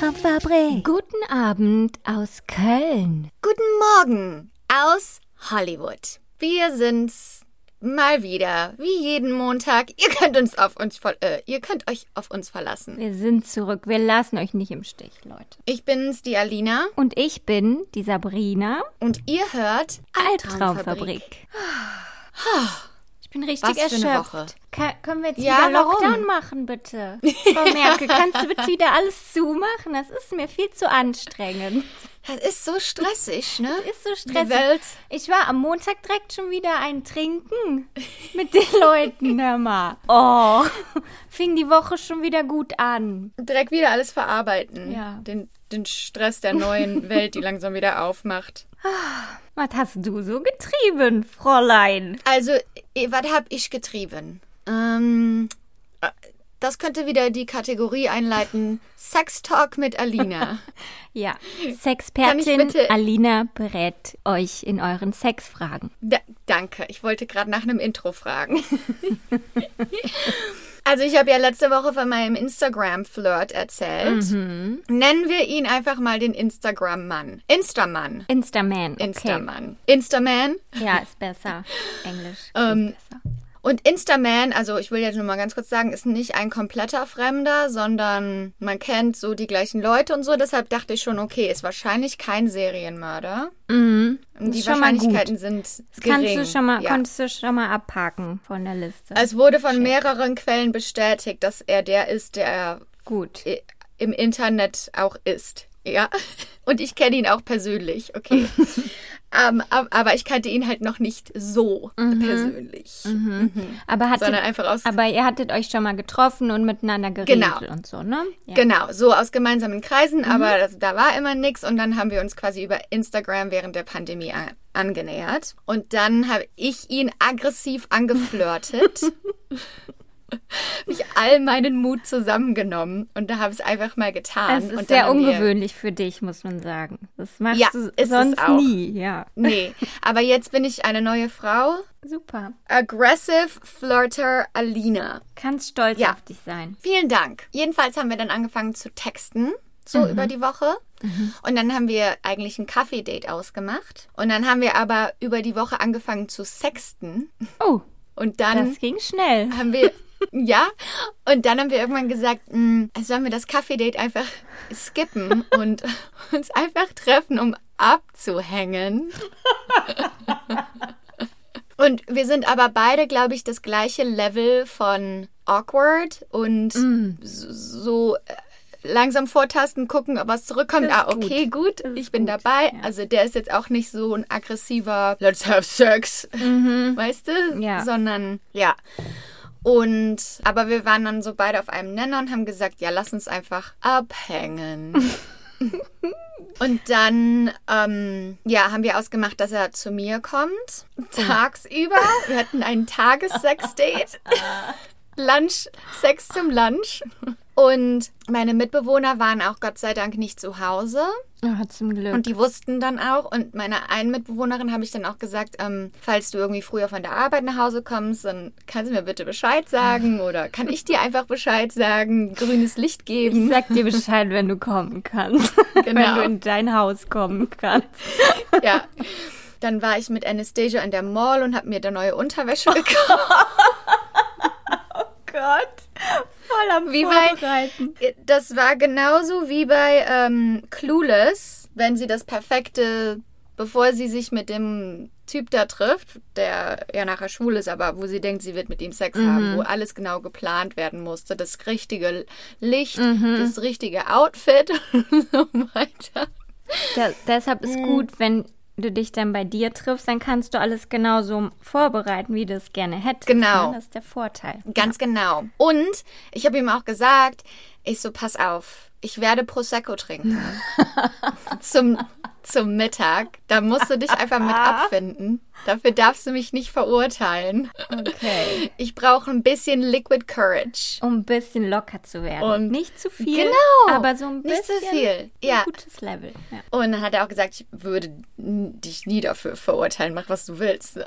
Albtraumfabrik. Guten Abend aus Köln. Guten Morgen aus Hollywood. Wir sind's mal wieder, wie jeden Montag. Ihr könnt uns auf uns, voll- äh, ihr könnt euch auf uns verlassen. Wir sind zurück. Wir lassen euch nicht im Stich, Leute. Ich bin's, die Alina, Und ich bin die Sabrina. und ihr hört Albtraumfabrik. Ich bin richtig Was für eine erschöpft. Woche. Ka können wir jetzt Ja, wieder Lockdown warum? machen, bitte? Frau Merkel, kannst du bitte wieder alles zumachen? Das ist mir viel zu anstrengend. Das ist so stressig, ne? Ist so Die stressig. Welt. Ich war am Montag direkt schon wieder ein Trinken mit den Leuten, hör mal. Oh, fing die Woche schon wieder gut an. Direkt wieder alles verarbeiten. Ja. Den, den Stress der neuen Welt, die langsam wieder aufmacht. Was hast du so getrieben, Fräulein? Also, was hab ich getrieben? Ähm, äh, das könnte wieder die Kategorie einleiten: Sex Talk mit Alina. Ja, Sexpertin bitte- Alina berät euch in euren Sexfragen. Da, danke. Ich wollte gerade nach einem Intro fragen. Also ich habe ja letzte Woche von meinem Instagram-Flirt erzählt. Mhm. Nennen wir ihn einfach mal den Instagram-Mann. Instaman. Instaman, okay. Instaman. Instaman. Ja, ist besser. Englisch. Ähm, besser. Und Instaman, also ich will jetzt nur mal ganz kurz sagen, ist nicht ein kompletter Fremder, sondern man kennt so die gleichen Leute und so. Deshalb dachte ich schon, okay, ist wahrscheinlich kein Serienmörder. Mhm. Die. Wahrscheinlichkeiten sind Das gering. kannst du schon mal, ja. konntest du schon mal abhaken von der Liste. Es wurde von mehreren Quellen bestätigt, dass er der ist, der er Gut. im Internet auch ist. Ja. Und ich kenne ihn auch persönlich, okay. ähm, ab- aber ich kannte ihn halt noch nicht so persönlich. Aber, hattet, Sondern einfach aus. aber ihr hattet euch schon mal getroffen und miteinander geredet Genau. und so, ne? Ja. Genau, so aus gemeinsamen Kreisen, aber das, da war immer nichts und dann haben wir uns quasi über Instagram während der Pandemie a- angenähert und dann habe ich ihn aggressiv angeflirtet. mich all meinen Mut zusammengenommen und da habe ich es einfach mal getan. Es ist sehr ungewöhnlich für dich, muss man sagen. Das machst Ja, du sonst nie, ja. Nee, aber jetzt bin ich eine neue Frau. Super. Aggressive Flirter Alina. Kannst stolz Ja. auf dich sein. Vielen Dank. Jedenfalls haben wir dann angefangen zu texten, so über die Woche. Und dann haben wir eigentlich ein Kaffee-Date ausgemacht. Und dann haben wir aber über die Woche angefangen zu sexten. Oh, Und dann das ging schnell. haben wir, ja, und dann haben wir irgendwann gesagt, mh, sollen wir das Kaffee-Date einfach skippen und uns einfach treffen, um abzuhängen. Und wir sind aber beide, glaube ich, das gleiche Level von awkward und so, so äh, langsam vortasten, gucken, ob was zurückkommt. Ah, okay, gut, ist ich bin gut, dabei. ja. Also der ist jetzt auch nicht so ein aggressiver Let's have sex, weißt du? Mhm. Ja. Sondern, ja. Und, aber wir waren dann so beide auf einem Nenner und haben gesagt, ja, lass uns einfach abhängen. und dann, ähm, ja, haben wir ausgemacht, dass er zu mir kommt, tagsüber. Wir hatten ein Tagessex-Date. Lunch, Sex zum Lunch. Und meine Mitbewohner waren auch Gott sei Dank nicht zu Hause. Oh, zum Glück. Und die wussten dann auch. Und meiner einen Mitbewohnerin habe ich dann auch gesagt, ähm, falls du irgendwie früher von der Arbeit nach Hause kommst, dann kannst du mir bitte Bescheid sagen. Oder kann ich dir einfach Bescheid sagen, grünes Licht ich geben. sag dir Bescheid, wenn du kommen kannst. Wenn Genau. du in dein Haus kommen kannst. Ja. Dann war ich mit Anastasia in der Mall und habe mir da neue Unterwäsche gekauft. Gott. Voll am Wie bei- Vorbereiten. Das war genauso wie bei ähm, Clueless, wenn sie das perfekte, bevor sie sich mit dem Typ da trifft, der ja nachher schwul ist, aber wo sie denkt, sie wird mit ihm Sex haben, wo alles genau geplant werden musste. Das richtige Licht, das richtige Outfit und so weiter. Da, deshalb ist Mm. gut, wenn du dich dann bei dir triffst, dann kannst du alles genauso vorbereiten, wie du es gerne hättest. Genau. Ne? Das ist der Vorteil. Ganz genau. Und ich habe ihm auch gesagt, ich so, pass auf, ich werde Prosecco trinken. zum, zum Mittag. Da musst du dich einfach mit abfinden. Dafür darfst du mich nicht verurteilen. Okay. Ich brauche ein bisschen Liquid Courage. Um ein bisschen locker zu werden. Und- nicht zu viel, Genau. aber so ein bisschen Nicht zu viel. Ja. ein gutes Level. Ja. Und dann hat er auch gesagt, ich würde dich nie dafür verurteilen, mach was du willst.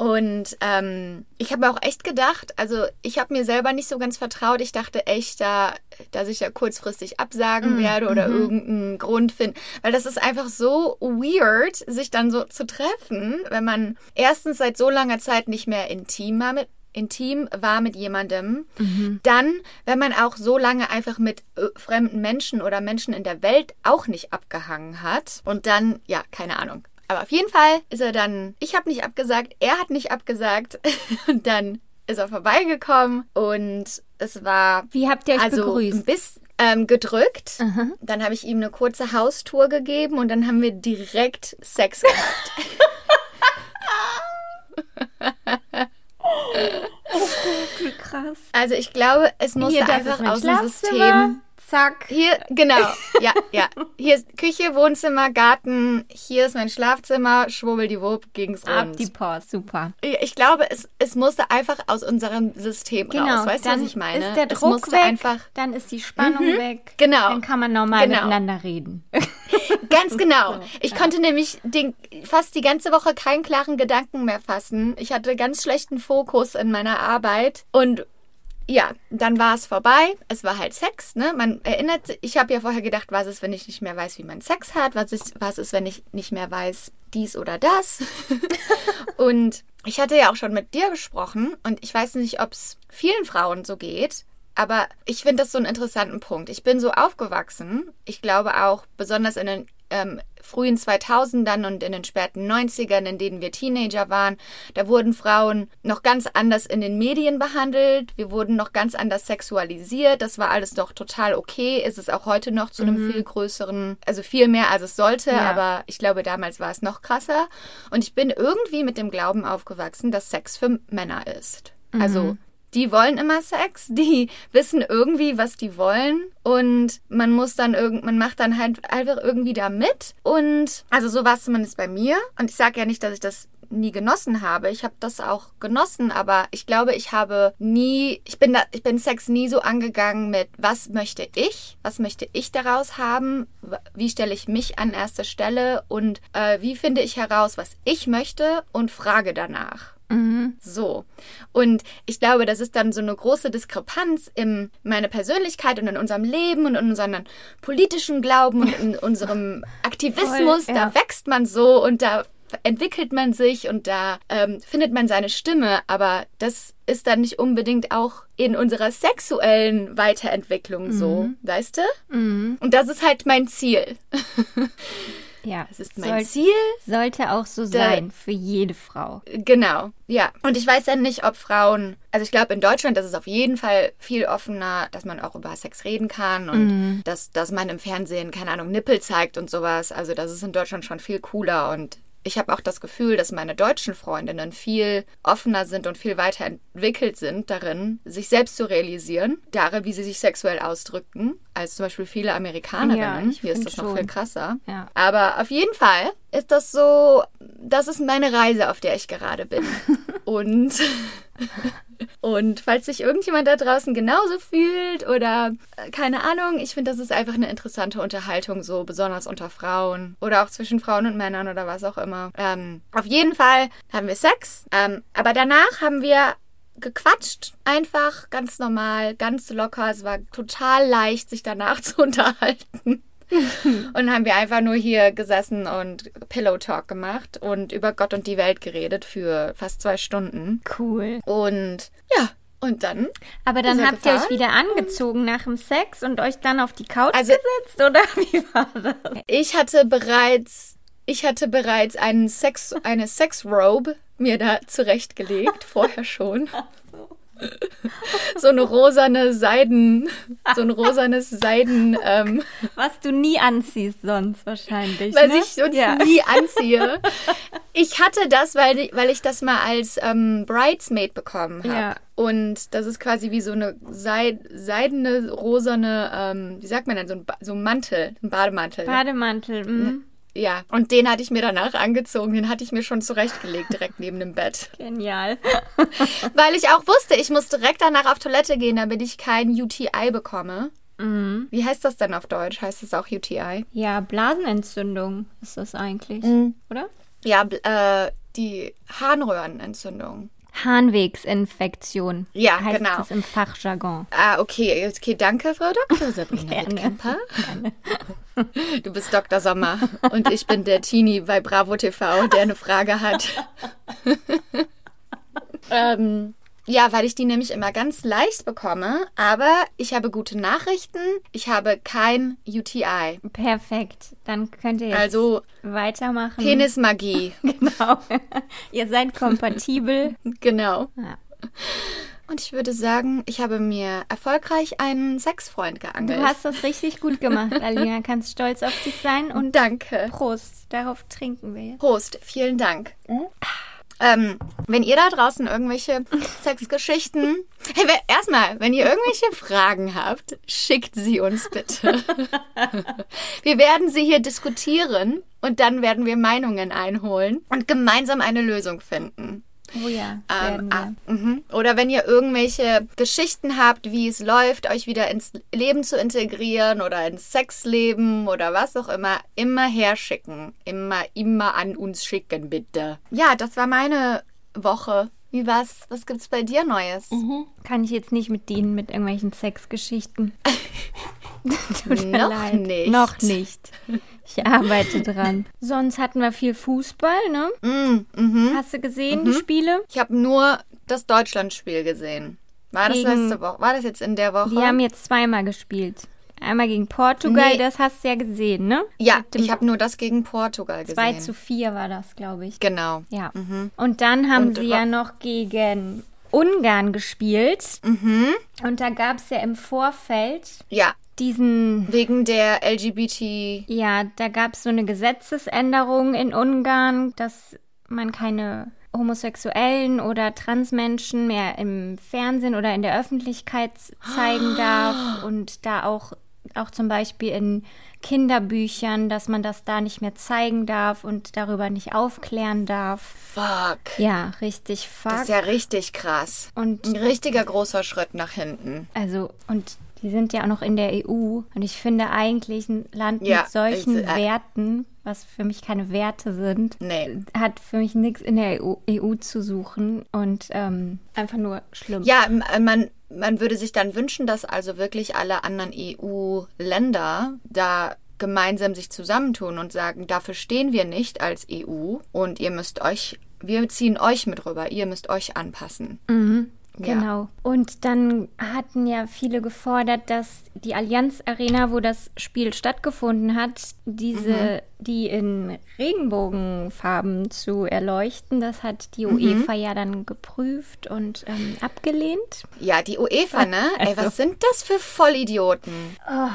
Und ähm, ich habe mir auch echt gedacht, also ich habe mir selber nicht so ganz vertraut. Ich dachte echt, da, dass ich da kurzfristig absagen werde oder irgendeinen Grund finden. Weil das ist einfach so weird, sich dann so zu treffen, wenn man erstens seit so langer Zeit nicht mehr intim war mit, intim war mit jemandem. Dann, wenn man auch so lange einfach mit äh, fremden Menschen oder Menschen in der Welt auch nicht abgehangen hat. Und dann, ja, keine Ahnung. Aber auf jeden Fall ist er dann, ich habe nicht abgesagt, er hat nicht abgesagt. Und dann ist er vorbeigekommen und es war Wie habt ihr euch also ein begrüßt? bisschen ähm, gedrückt. Dann habe ich ihm eine kurze Haustour gegeben und dann haben wir direkt Sex gehabt. Krass. Also ich glaube, es musste einfach aus dem. System. Zack. Hier, genau. Ja, ja. Hier ist Küche, Wohnzimmer, Garten. Hier ist mein Schlafzimmer. Schwubbeldiwupp ging's Ab rund. die Post. Super. Ich glaube, es, es musste einfach aus unserem System Genau. raus. Weißt du, was ich meine? ist der Druck weg, einfach dann ist die Spannung weg. Genau. Dann kann man normal Genau. miteinander reden. Ganz genau. Ich konnte nämlich den, fast die ganze Woche keinen klaren Gedanken mehr fassen. Ich hatte ganz schlechten Fokus in meiner Arbeit und ja, dann war es vorbei. Es war halt Sex, ne? Man erinnert sich, ich habe ja vorher gedacht, was ist, wenn ich nicht mehr weiß, wie man Sex hat? Was ist, was ist, wenn ich nicht mehr weiß, dies oder das? und ich hatte ja auch schon mit dir gesprochen und ich weiß nicht, ob es vielen Frauen so geht. Aber ich finde das so einen interessanten Punkt. Ich bin so aufgewachsen. Ich glaube auch, besonders in den ähm, frühen 2000ern und in den späten 90ern, in denen wir Teenager waren, da wurden Frauen noch ganz anders in den Medien behandelt. Wir wurden noch ganz anders sexualisiert. Das war alles doch total okay. Ist es auch heute noch zu einem viel größeren, also viel mehr als es sollte. Ja. Aber ich glaube, damals war es noch krasser. Und ich bin irgendwie mit dem Glauben aufgewachsen, dass Sex für Männer ist. Also die wollen immer Sex, die wissen irgendwie, was die wollen. Und man muss dann irgend, man macht dann halt einfach irgendwie da mit. Und also so war es zumindest bei mir. Und ich sage ja nicht, dass ich das nie genossen habe. Ich habe das auch genossen, aber ich glaube, ich habe nie, ich bin da, ich bin Sex nie so angegangen mit, was möchte ich, was möchte ich daraus haben, wie stelle ich mich an erste Stelle? Und äh, wie finde ich heraus, was ich möchte? Und frage danach. So. Und ich glaube, das ist dann so eine große Diskrepanz in meiner Persönlichkeit und in unserem Leben und in unserem politischen Glauben und in unserem Aktivismus. Voll, ja. Da wächst man so und da entwickelt man sich und da ähm, findet man seine Stimme. Aber das ist dann nicht unbedingt auch in unserer sexuellen Weiterentwicklung so, weißt du? Und das ist halt mein Ziel. Ja. Das ist mein Soll, Ziel. sollte auch so Da- sein für jede Frau. Genau, ja. Und ich weiß ja nicht, ob Frauen, also ich glaube in Deutschland ist es auf jeden Fall viel offener, dass man auch über Sex reden kann und dass, dass man im Fernsehen, keine Ahnung, Nippel zeigt und sowas. Also das ist in Deutschland schon viel cooler und ich habe auch das Gefühl, dass meine deutschen Freundinnen viel offener sind und viel weiter entwickelt sind darin, sich selbst zu realisieren, darin, wie sie sich sexuell ausdrücken, als zum Beispiel viele Amerikanerinnen. Ja, Hier ist das noch schon. viel krasser. Ja. Aber auf jeden Fall ist das so, das ist meine Reise, auf der ich gerade bin. Und, und falls sich irgendjemand da draußen genauso fühlt oder äh, keine Ahnung, ich finde, das ist einfach eine interessante Unterhaltung, so besonders unter Frauen oder auch zwischen Frauen und Männern oder was auch immer. Ähm, auf jeden Fall haben wir Sex, ähm, aber danach haben wir gequatscht, einfach ganz normal, ganz locker. Es war total leicht, sich danach zu unterhalten. und haben wir einfach nur hier gesessen und Pillow Talk gemacht und über Gott und die Welt geredet für fast zwei Stunden. Cool. Und ja, und dann. Aber dann habt ihr euch wieder angezogen nach dem Sex und euch dann auf die Couch Also- gesetzt, oder wie war das? Ich hatte bereits, ich hatte bereits einen Sex, eine Sexrobe mir da zurechtgelegt, vorher schon. So eine rosane Seiden, so ein rosanes Seiden, ähm, Was du nie anziehst sonst wahrscheinlich. was ne? ich sonst ja. nie anziehe. Ich hatte das, weil, weil ich das mal als ähm, Bridesmaid bekommen habe. Ja. Und das ist quasi wie so eine seid, seidene, rosane, ähm, wie sagt man denn, so ein, ba so ein Mantel, ein Bademantel. Bademantel. Mm. Ja, und den hatte ich mir danach angezogen. Den hatte ich mir schon zurechtgelegt, direkt neben dem Bett. Genial. Weil ich auch wusste, ich muss direkt danach auf Toilette gehen, damit ich kein UTI bekomme. Mhm. Wie heißt das denn auf Deutsch? Heißt es auch UTI? Ja, Blasenentzündung ist das eigentlich, oder? Ja, äh, die Harnröhrenentzündung. Harnwegsinfektion. Ja, heißt genau. das im Fachjargon. Ah, okay. Okay, danke, Frau Dr. Sabrina Gerne. Wittkemper. Du bist Dr. Sommer und ich bin der Teenie bei Bravo TV, der eine Frage hat. ähm, ja, weil ich die nämlich immer ganz leicht bekomme, aber ich habe gute Nachrichten. Ich habe kein UTI. Perfekt. Dann könnt ihr jetzt Also weitermachen. Penismagie. Genau. ihr seid kompatibel. genau. Ja. Und ich würde sagen, ich habe mir erfolgreich einen Sexfreund Du geangelt. hast das richtig gut gemacht, Alina. Kannst stolz auf dich sein und Danke. Prost. Darauf trinken wir jetzt. Prost, vielen Dank. Ähm, wenn ihr da draußen irgendwelche Sexgeschichten. Hey, erstmal, wenn ihr irgendwelche Fragen habt, schickt sie uns bitte. wir werden sie hier diskutieren und dann werden wir Meinungen einholen und gemeinsam eine Lösung finden. Oh ja, Ähm, ah, mhm. Oder wenn ihr irgendwelche Geschichten habt, wie es läuft, euch wieder ins Leben zu integrieren oder ins Sexleben oder was auch immer, immer herschicken. Immer, immer an uns schicken, bitte. Ja, das war meine Woche. Wie war's? Was gibt's bei dir Neues? Kann ich jetzt nicht mit dienen mit irgendwelchen Sexgeschichten. Tut mir Noch leid. nicht. Noch nicht. Ich arbeite dran. Sonst hatten wir viel Fußball, ne? Mm, mhm. Hast du gesehen, die Spiele? Ich habe nur das Deutschlandspiel gesehen. War das letzte Woche? War das jetzt in der Woche? Die haben jetzt zweimal gespielt. Einmal gegen Portugal, Nee. das hast du ja gesehen, ne? ja, ich habe nur das gegen Portugal gesehen. 2 zu 4 war das, glaube ich. Genau. Ja. Und dann haben Und sie ja noch gegen Ungarn gespielt. Mhm. Und da gab es ja im Vorfeld Ja, diesen wegen der LGBT Ja, da gab es so eine Gesetzesänderung in Ungarn, dass man keine Homosexuellen oder Transmenschen mehr im Fernsehen oder in der Öffentlichkeit zeigen darf und da auch, auch zum Beispiel in Kinderbüchern, dass man das da nicht mehr zeigen darf und darüber nicht aufklären darf. Fuck. Ja, richtig fuck. Das ist ja richtig krass. und Ein richtiger großer Schritt nach hinten. also, und die sind ja auch noch in der EU. Und ich finde eigentlich ein Land Ja, mit solchen ich- äh, Werten, was für mich keine Werte sind, Nee. hat für mich nichts in der EU, EU zu suchen und ähm, einfach nur schlimm. Ja, äh, man, man würde sich dann wünschen, dass also wirklich alle anderen EU-Länder da gemeinsam sich zusammentun und sagen, dafür stehen wir nicht als EU und ihr müsst euch, wir ziehen euch mit rüber, ihr müsst euch anpassen. Mhm, Ja. genau. Und dann hatten ja viele gefordert, dass die Allianz Arena, wo das Spiel stattgefunden hat, diese, Mhm. Die in Regenbogenfarben zu erleuchten, das hat die Mhm. UEFA ja dann geprüft und ähm, abgelehnt. Ja, die UEFA, ne? Ey, Also- was sind das für Vollidioten? Oh,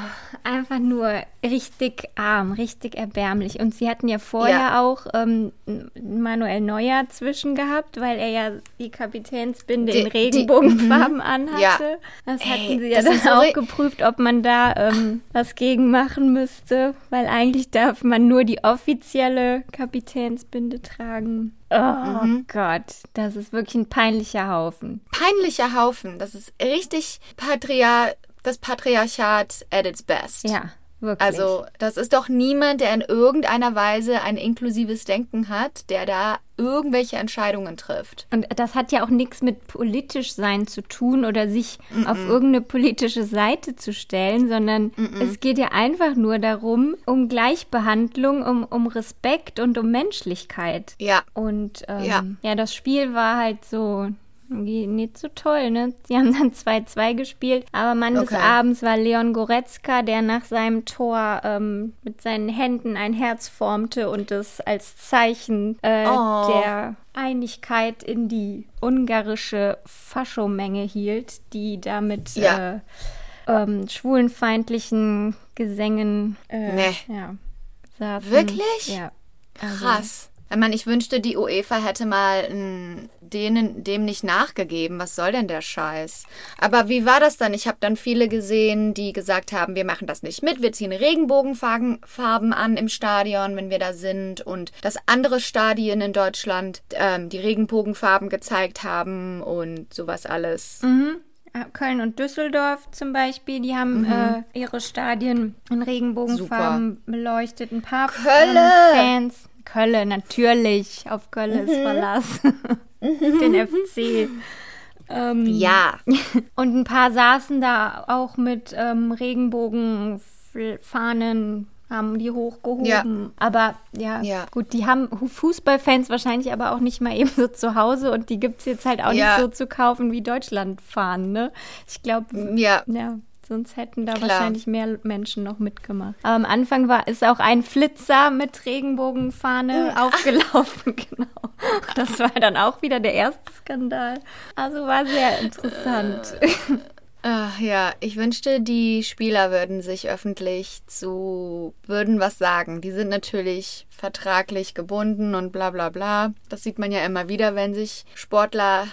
einfach nur richtig arm, richtig erbärmlich. Und sie hatten ja vorher Ja. auch ähm, Manuel Neuer zwischen gehabt, weil er ja die Kapitänsbinde Die- in die- Regenbogenfarben anhatte. Ja. Das Ey, hatten sie ja dann auch geprüft, ob man da ähm, was gegen machen müsste, weil eigentlich darf man nur die offizielle Kapitänsbinde tragen. Oh Mhm. Gott, das ist wirklich ein peinlicher Haufen. Peinlicher Haufen. Das ist richtig Patria das Patriarchat at its best. Ja, wirklich. Also, das ist doch niemand, der in irgendeiner Weise ein inklusives Denken hat, der da irgendwelche Entscheidungen trifft. Und das hat ja auch nichts mit politisch sein zu tun oder sich auf irgendeine politische Seite zu stellen, sondern es geht ja einfach nur darum, um Gleichbehandlung, um, um Respekt und um Menschlichkeit. Ja. Und ähm, Ja. ja. das Spiel war halt so nicht so toll, ne? Die haben dann 2-2 gespielt, aber Mann des Okay. Abends war Leon Goretzka, der nach seinem Tor ähm, mit seinen Händen ein Herz formte und es als Zeichen äh, Oh. der Einigkeit in die ungarische Faschomenge hielt, die damit Ja. äh, ähm, schwulenfeindlichen Gesängen äh, Nee. ja, saßen. Wirklich? Ja. Also, Krass. Ich meine, ich wünschte, die UEFA hätte mal n, denen, dem nicht nachgegeben. Was soll denn der Scheiß? Aber wie war das dann? Ich habe dann viele gesehen, die gesagt haben, wir machen das nicht mit. Wir ziehen Regenbogenfarben Farben an im Stadion, wenn wir da sind. Und dass andere Stadien in Deutschland ähm, die Regenbogenfarben gezeigt haben und sowas alles. Mhm. Köln und Düsseldorf zum Beispiel, die haben Mhm. äh, ihre Stadien in Regenbogenfarben beleuchtet. Ein paar Kölle! Fans. Kölle, natürlich. Auf Kölle Mhm. ist Verlass. Den FC. Ähm, Ja. Und ein paar saßen da auch mit ähm, Regenbogenfahnen, haben die hochgehoben. Ja. Aber ja, Ja. gut, die haben Fußballfans wahrscheinlich aber auch nicht mal eben so zu Hause und die gibt es jetzt halt auch Ja. nicht so zu kaufen wie Deutschlandfahnen, ne? Ich glaube, Ja. ja. Sonst hätten da Klar. wahrscheinlich mehr Menschen noch mitgemacht. Aber am Anfang war ist auch ein Flitzer mit Regenbogenfahne aufgelaufen, genau. Das war dann auch wieder der erste Skandal. Also war sehr interessant. Ach, ja, ich wünschte, die Spieler würden sich öffentlich zu, würden was sagen. Die sind natürlich vertraglich gebunden und bla bla bla. Das sieht man ja immer wieder, wenn sich Sportler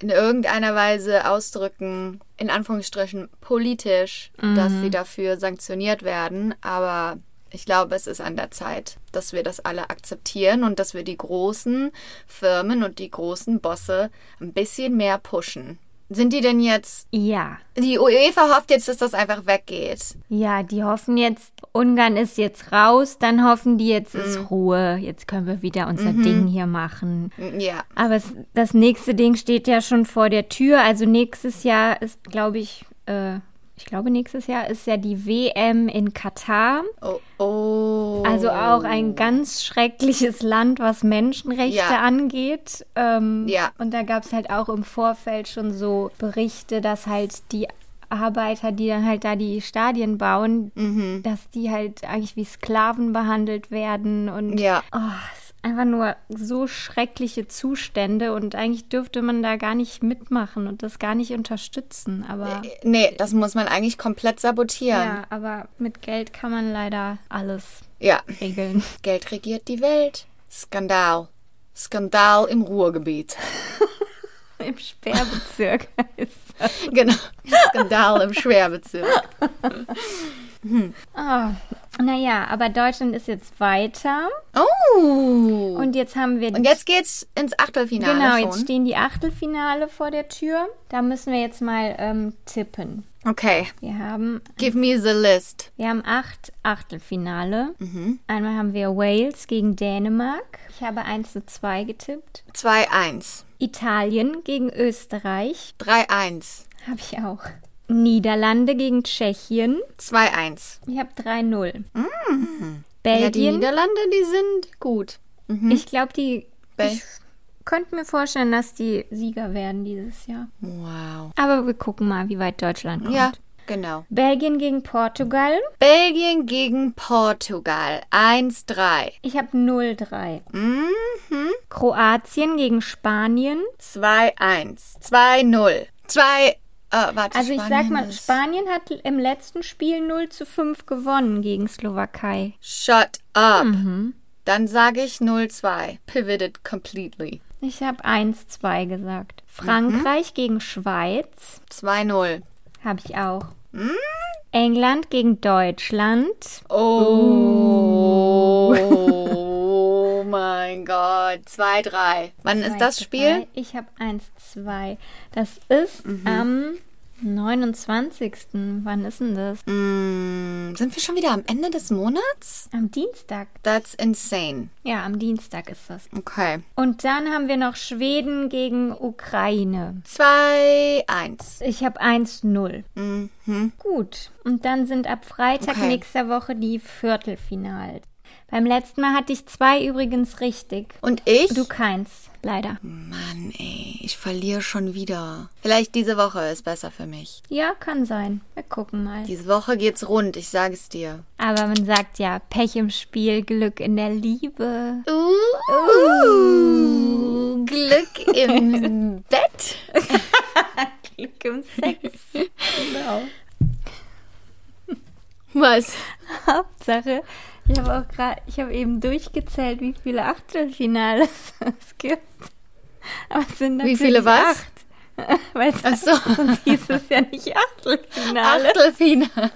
in irgendeiner Weise ausdrücken, in Anführungsstrichen politisch, dass sie dafür sanktioniert werden. Aber ich glaube, es ist an der Zeit, dass wir das alle akzeptieren und dass wir die großen Firmen und die großen Bosse ein bisschen mehr pushen. Sind die denn jetzt Ja, die UEFA hofft jetzt, dass das einfach weggeht. ja, die hoffen jetzt, Ungarn ist jetzt raus, dann hoffen die, jetzt Mhm. ist Ruhe, jetzt können wir wieder unser Ding hier machen. Ja. Aber es, das nächste Ding steht ja schon vor der Tür. Also nächstes Jahr ist, glaube ich, äh, ich glaube nächstes Jahr ist ja die WM in Katar. Oh, oh. Also auch ein ganz schreckliches Land, was Menschenrechte Ja. angeht. Ähm, Ja. Und da gab es halt auch im Vorfeld schon so Berichte, dass halt die Arbeiter, die dann halt da die Stadien bauen, Mhm. dass die halt eigentlich wie Sklaven behandelt werden und Ja. oh, einfach nur so schreckliche Zustände und eigentlich dürfte man da gar nicht mitmachen und das gar nicht unterstützen. Aber Nee, das muss man eigentlich komplett sabotieren. ja, aber mit Geld kann man leider alles Ja. regeln. Geld regiert die Welt. Skandal. Skandal im Ruhrgebiet. Im Sperrbezirk das. genau. Skandal im Schwerbezirk. Ah, naja, aber Deutschland ist jetzt weiter. Oh. Und, Und jetzt haben wir. jetzt geht's ins Achtelfinale genau, schon. jetzt stehen die Achtelfinale vor der Tür. Da müssen wir jetzt mal ähm, tippen. Okay. Wir haben, Give me the list. wir haben acht Achtelfinale. Mhm. Einmal haben wir Wales gegen Dänemark. Ich habe 1 zu 2 getippt. 2-1. Italien gegen Österreich. 3-1. Habe ich auch. Niederlande gegen Tschechien. 2-1. Ich habe 3-0. Ja, die Belgien. Niederlande, die sind gut. ich glaube, die. Bel- Ich könnte mir vorstellen, dass die Sieger werden dieses Jahr. Wow. Aber wir gucken mal, wie weit Deutschland kommt. Ja, genau. Belgien gegen Portugal. Belgien gegen Portugal. 1-3. Ich habe 0-3. Mhm. Kroatien gegen Spanien. 2-1. 2-0. 2. Äh, warte, Also ich sag Spanien mal, ist- Spanien hat im letzten Spiel 0 zu 5 gewonnen gegen Slowakei. Shut up. Mhm. Dann sage ich 0-2. Pivoted completely. Ich habe 1-2 gesagt. Frankreich Mhm. gegen Schweiz. 2-0. Habe ich auch. Mhm. England gegen Deutschland. Oh. mein Gott. 2-3. Wann ist das 2-3. Spiel? Ich habe 1-2. Das ist Mhm. am 29. Wann ist denn das? Mm, sind wir schon wieder am Ende des Monats? Am Dienstag. That's insane. Ja, am Dienstag ist das. Okay. Und dann haben wir noch Schweden gegen Ukraine. 2-1. Ich habe 1-0. Mhm. Gut. Und dann sind ab Freitag Okay. nächster Woche die Viertelfinals. Beim letzten Mal hatte ich zwei übrigens richtig. Und ich? Du keins, leider. Mann, ey, ich verliere schon wieder. Vielleicht diese Woche ist besser für mich. Ja, kann sein. Wir gucken mal. Diese Woche geht's rund, ich sage es dir. Aber man sagt ja, Pech im Spiel, Glück in der Liebe. Uh, Glück im Bett. Glück im Sex. genau. Was? Hauptsache, Ich habe auch gerade, ich habe eben durchgezählt, wie viele Achtelfinale es gibt. Aber es sind Wie natürlich viele was? acht. Weil Ach so. hieß es ja nicht Achtelfinale. Achtelfinale.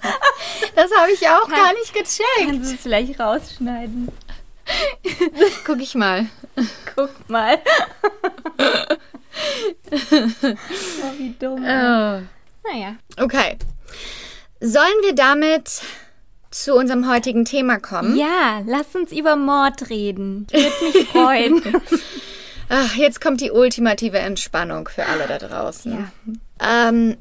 Das habe ich auch gar nicht gecheckt. Kannst du es vielleicht rausschneiden? Guck ich mal. Guck mal. oh, wie dumm. Oh. Naja. Okay. Sollen wir damit zu unserem heutigen Thema kommen? Ja, lass uns über Mord reden. Ich würde mich freuen. Ach, jetzt kommt die ultimative Entspannung für alle da draußen. Ähm,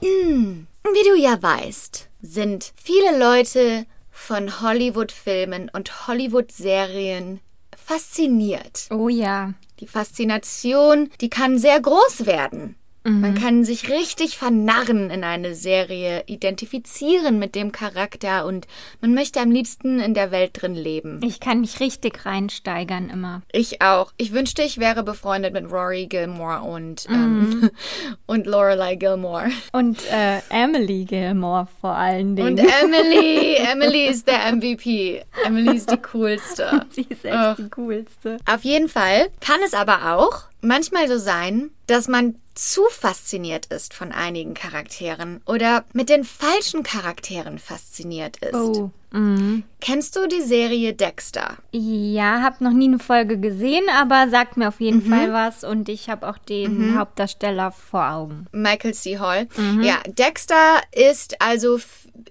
wie du ja weißt, sind viele Leute von Hollywood-Filmen und Hollywood-Serien fasziniert. oh ja. Die Faszination, die kann sehr groß werden. Man kann sich richtig vernarren in eine Serie, identifizieren mit dem Charakter und man möchte am liebsten in der Welt drin leben. Ich kann mich richtig reinsteigern immer. Ich auch. Ich wünschte, ich wäre befreundet mit Rory Gilmore und, ähm, und Lorelei Gilmore. Und äh, Emily Gilmore vor allen Dingen. Und Emily, Emily ist der MVP. Emily ist die coolste. Sie ist echt Ach. die coolste. Auf jeden Fall kann es aber auch manchmal so sein, dass man zu fasziniert ist von einigen Charakteren oder mit den falschen Charakteren fasziniert ist. Oh. Mhm. Kennst du die Serie Dexter? Ja, habe noch nie eine Folge gesehen, aber sagt mir auf jeden Fall was und ich habe auch den Hauptdarsteller vor Augen. Michael C. Hall. Ja, Dexter ist also,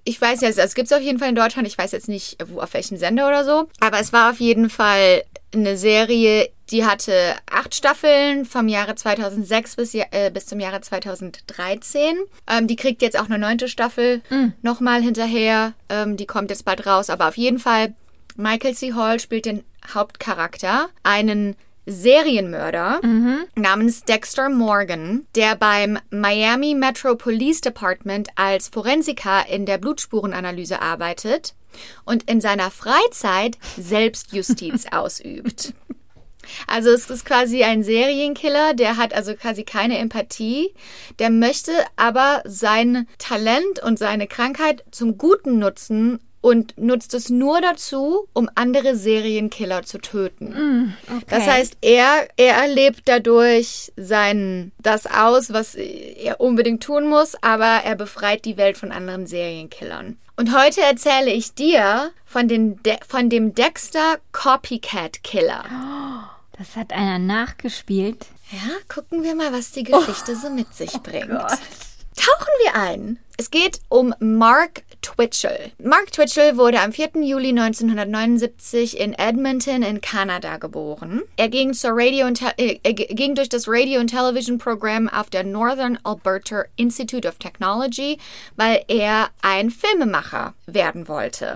ich weiß jetzt, es gibt es auf jeden Fall in Deutschland, ich weiß jetzt nicht, wo, auf welchem Sender oder so, aber es war auf jeden Fall eine Serie, die hatte acht Staffeln vom Jahre 2006 bis, äh, bis zum Jahre 2013. Ähm, die kriegt jetzt auch eine neunte Staffel nochmal hinterher. Ähm, die kommt jetzt bald raus, aber auf jeden Fall, Michael C. Hall spielt den Hauptcharakter, einen Serienmörder namens Dexter Morgan, der beim Miami Metro Police Department als Forensiker in der Blutspurenanalyse arbeitet und in seiner Freizeit Selbstjustiz ausübt. Also es ist quasi ein Serienkiller, der hat also quasi keine Empathie, der möchte aber sein Talent und seine Krankheit zum Guten nutzen und nutzt es nur dazu, um andere Serienkiller zu töten. Das heißt, er, er erlebt dadurch sein, das aus, was er unbedingt tun muss, aber er befreit die Welt von anderen Serienkillern. Und heute erzähle ich dir von, den De von dem Dexter Copycat Killer. Das hat einer nachgespielt. Ja, gucken wir mal, was die Geschichte so mit sich bringt. Gott. Tauchen wir ein. Es geht um Mark Twitchell. Mark Twitchell wurde am 4. Juli 1979 in Edmonton in Kanada geboren. Er ging, zur Radio äh, ging durch das Radio- und Television-Programm auf der Northern Alberta Institute of Technology, weil er ein Filmemacher werden wollte.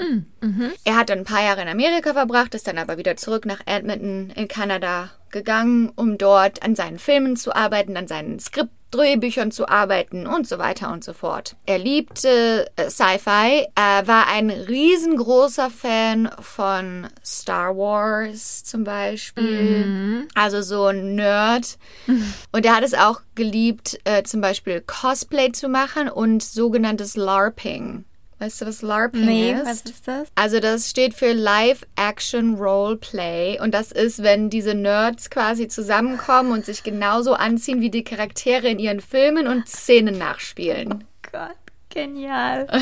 Er hat dann ein paar Jahre in Amerika verbracht, ist dann aber wieder zurück nach Edmonton in Kanada gegangen, um dort an seinen Filmen zu arbeiten, an seinen Skriptdrehbüchern zu arbeiten und so weiter und so fort. Er liebte äh, Sci-Fi, er war ein riesengroßer Fan von Star Wars zum Beispiel, also so ein Nerd. Und er hat es auch geliebt, äh, zum Beispiel Cosplay zu machen und sogenanntes LARPing. Weißt du, was LARPing Nee, ist? was ist das? Also das steht für Live Action Roleplay und das ist, wenn diese Nerds quasi zusammenkommen und sich genauso anziehen wie die Charaktere in ihren Filmen und Szenen nachspielen. Gott, genial.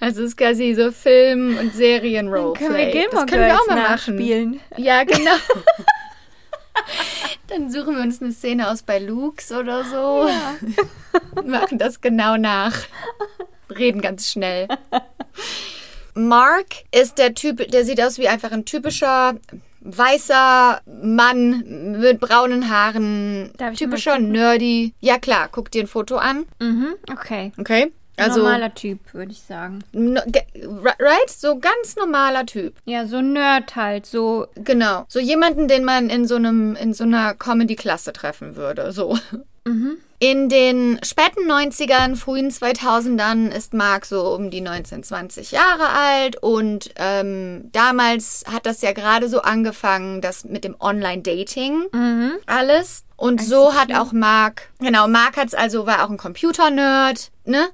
Also es ist quasi so Film- und Serien-Roleplay. Können wir Gilmore das können wir auch mal machen. nachspielen? Ja, genau. Dann suchen wir uns eine Szene aus bei Luke's oder so. Und machen das genau nach. Reden ganz schnell. Mark ist der Typ, der sieht aus wie einfach ein typischer weißer Mann mit braunen Haaren. Typischer? Nerdy. Ja klar, guck dir ein Foto an. Mhm, okay. Okay. Also, Normaler Typ, würde ich sagen. no, right? So ganz normaler Typ. Ja, so Nerd halt, so. Genau. So jemanden, den man in so einem, in so einer Comedy-Klasse treffen würde. So. In den späten 90ern, frühen 2000ern ist Mark so um die 19, 20 Jahre alt und ähm, damals hat das ja gerade so angefangen, das mit dem Online-Dating alles. Und so hat auch Mark, genau, Mark hat's also, war auch ein Computer-Nerd, ne?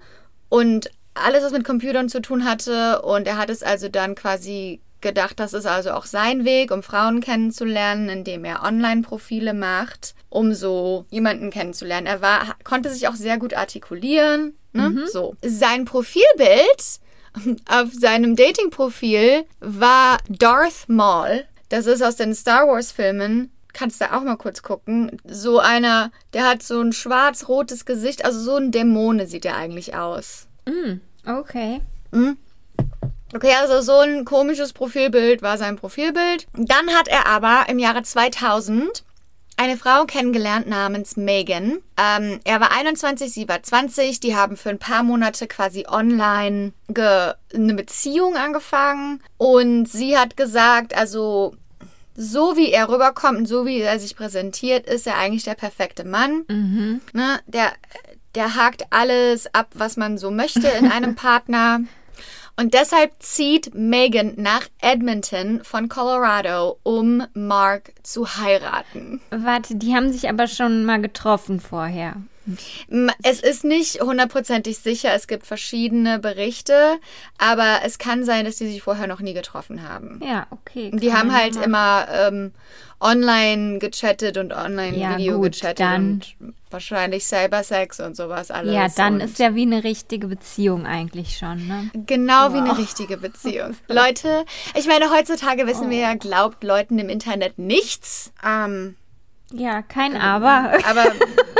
Und alles, was mit Computern zu tun hatte. Und er hat es also dann quasi gedacht, das ist also auch sein Weg, um Frauen kennenzulernen, indem er Online-Profile macht, um so jemanden kennenzulernen. Er war, konnte sich auch sehr gut artikulieren. Ne? So. Sein Profilbild auf seinem Dating-Profil war Darth Maul. Das ist aus den Star Wars-Filmen. Kannst du auch mal kurz gucken. So einer, der hat so ein schwarz-rotes Gesicht, also so ein Dämone sieht er eigentlich aus. Okay. Okay, also so ein komisches Profilbild war sein Profilbild. Dann hat er aber im Jahre 2000 eine Frau kennengelernt namens Megan. Ähm, er war 21, sie war 20. Die haben für ein paar Monate quasi online eine Beziehung angefangen. Und sie hat gesagt, also so wie er rüberkommt und so wie er sich präsentiert, ist er eigentlich der perfekte Mann. Ne? Der, der hakt alles ab, was man so möchte in einem Partner. Und deshalb zieht Megan nach Edmonton von Colorado, um Mark zu heiraten. Warte, die haben sich aber schon mal getroffen vorher. Es ist nicht hundertprozentig sicher, es gibt verschiedene Berichte, aber es kann sein, dass die sich vorher noch nie getroffen haben. Ja, okay. Die haben halt mal- immer ähm, online gechattet und online Ja, Video gut, gechattet dann- und wahrscheinlich Cybersex und sowas alles. Ja, dann ist ja wie eine richtige Beziehung eigentlich schon, ne? Genau wie eine richtige Beziehung. Leute, ich meine, heutzutage wissen wir ja, glaubt Leuten im Internet nichts. Ähm, Ja, kein Aber. aber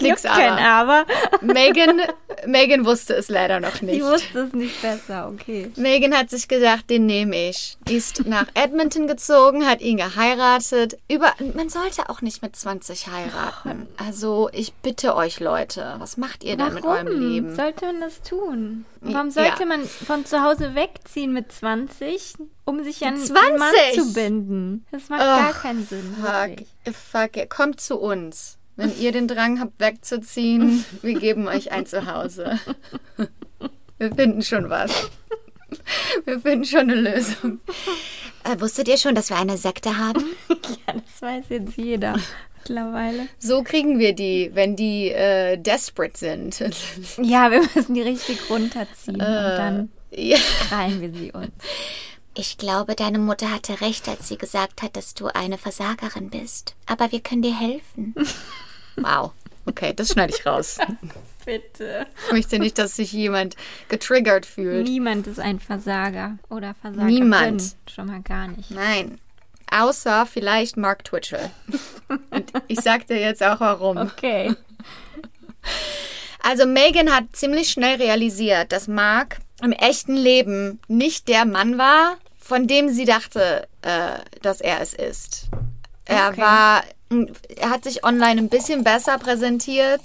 nix Gibt kein aber. Aber. Megan, Megan wusste es leider noch Sie nicht. wusste es nicht besser, okay. Megan hat sich gedacht, den nehme ich. Ist nach Edmonton gezogen, hat ihn geheiratet. Über, man sollte auch nicht mit 20 heiraten. Also ich bitte euch Leute, was macht ihr denn mit eurem Warum Leben? sollte man das tun? Warum Ja. sollte man von zu Hause wegziehen mit 20, um sich an 20? einen Mann zu binden? Das macht gar Ach, keinen Sinn. Fuck, wirklich. fuck, kommt zu uns. Wenn ihr den Drang habt, wegzuziehen, wir geben euch ein Zuhause. Wir finden schon was. Wir finden schon eine Lösung. Äh, wusstet ihr schon, dass wir eine Sekte haben? Ja, das weiß jetzt jeder mittlerweile. So kriegen wir die, wenn die äh, desperate sind. Ja, wir müssen die richtig runterziehen Äh. und dann ja. krallen wir sie uns. Ich glaube, deine Mutter hatte recht, als sie gesagt hat, dass du eine Versagerin bist. Aber wir können dir helfen. Wow. Okay, das schneide ich raus. Bitte. Ich möchte nicht, dass sich jemand getriggert fühlt. Niemand ist ein Versager oder Versagerin. Niemand. Schon mal gar nicht. Nein. Außer vielleicht Mark Twitchell. Und ich sag dir jetzt auch warum. Okay. Also Megan hat ziemlich schnell realisiert, dass Mark im echten Leben nicht der Mann war, von dem sie dachte, äh, dass er es ist. Er Okay. war, er hat sich online ein bisschen besser präsentiert,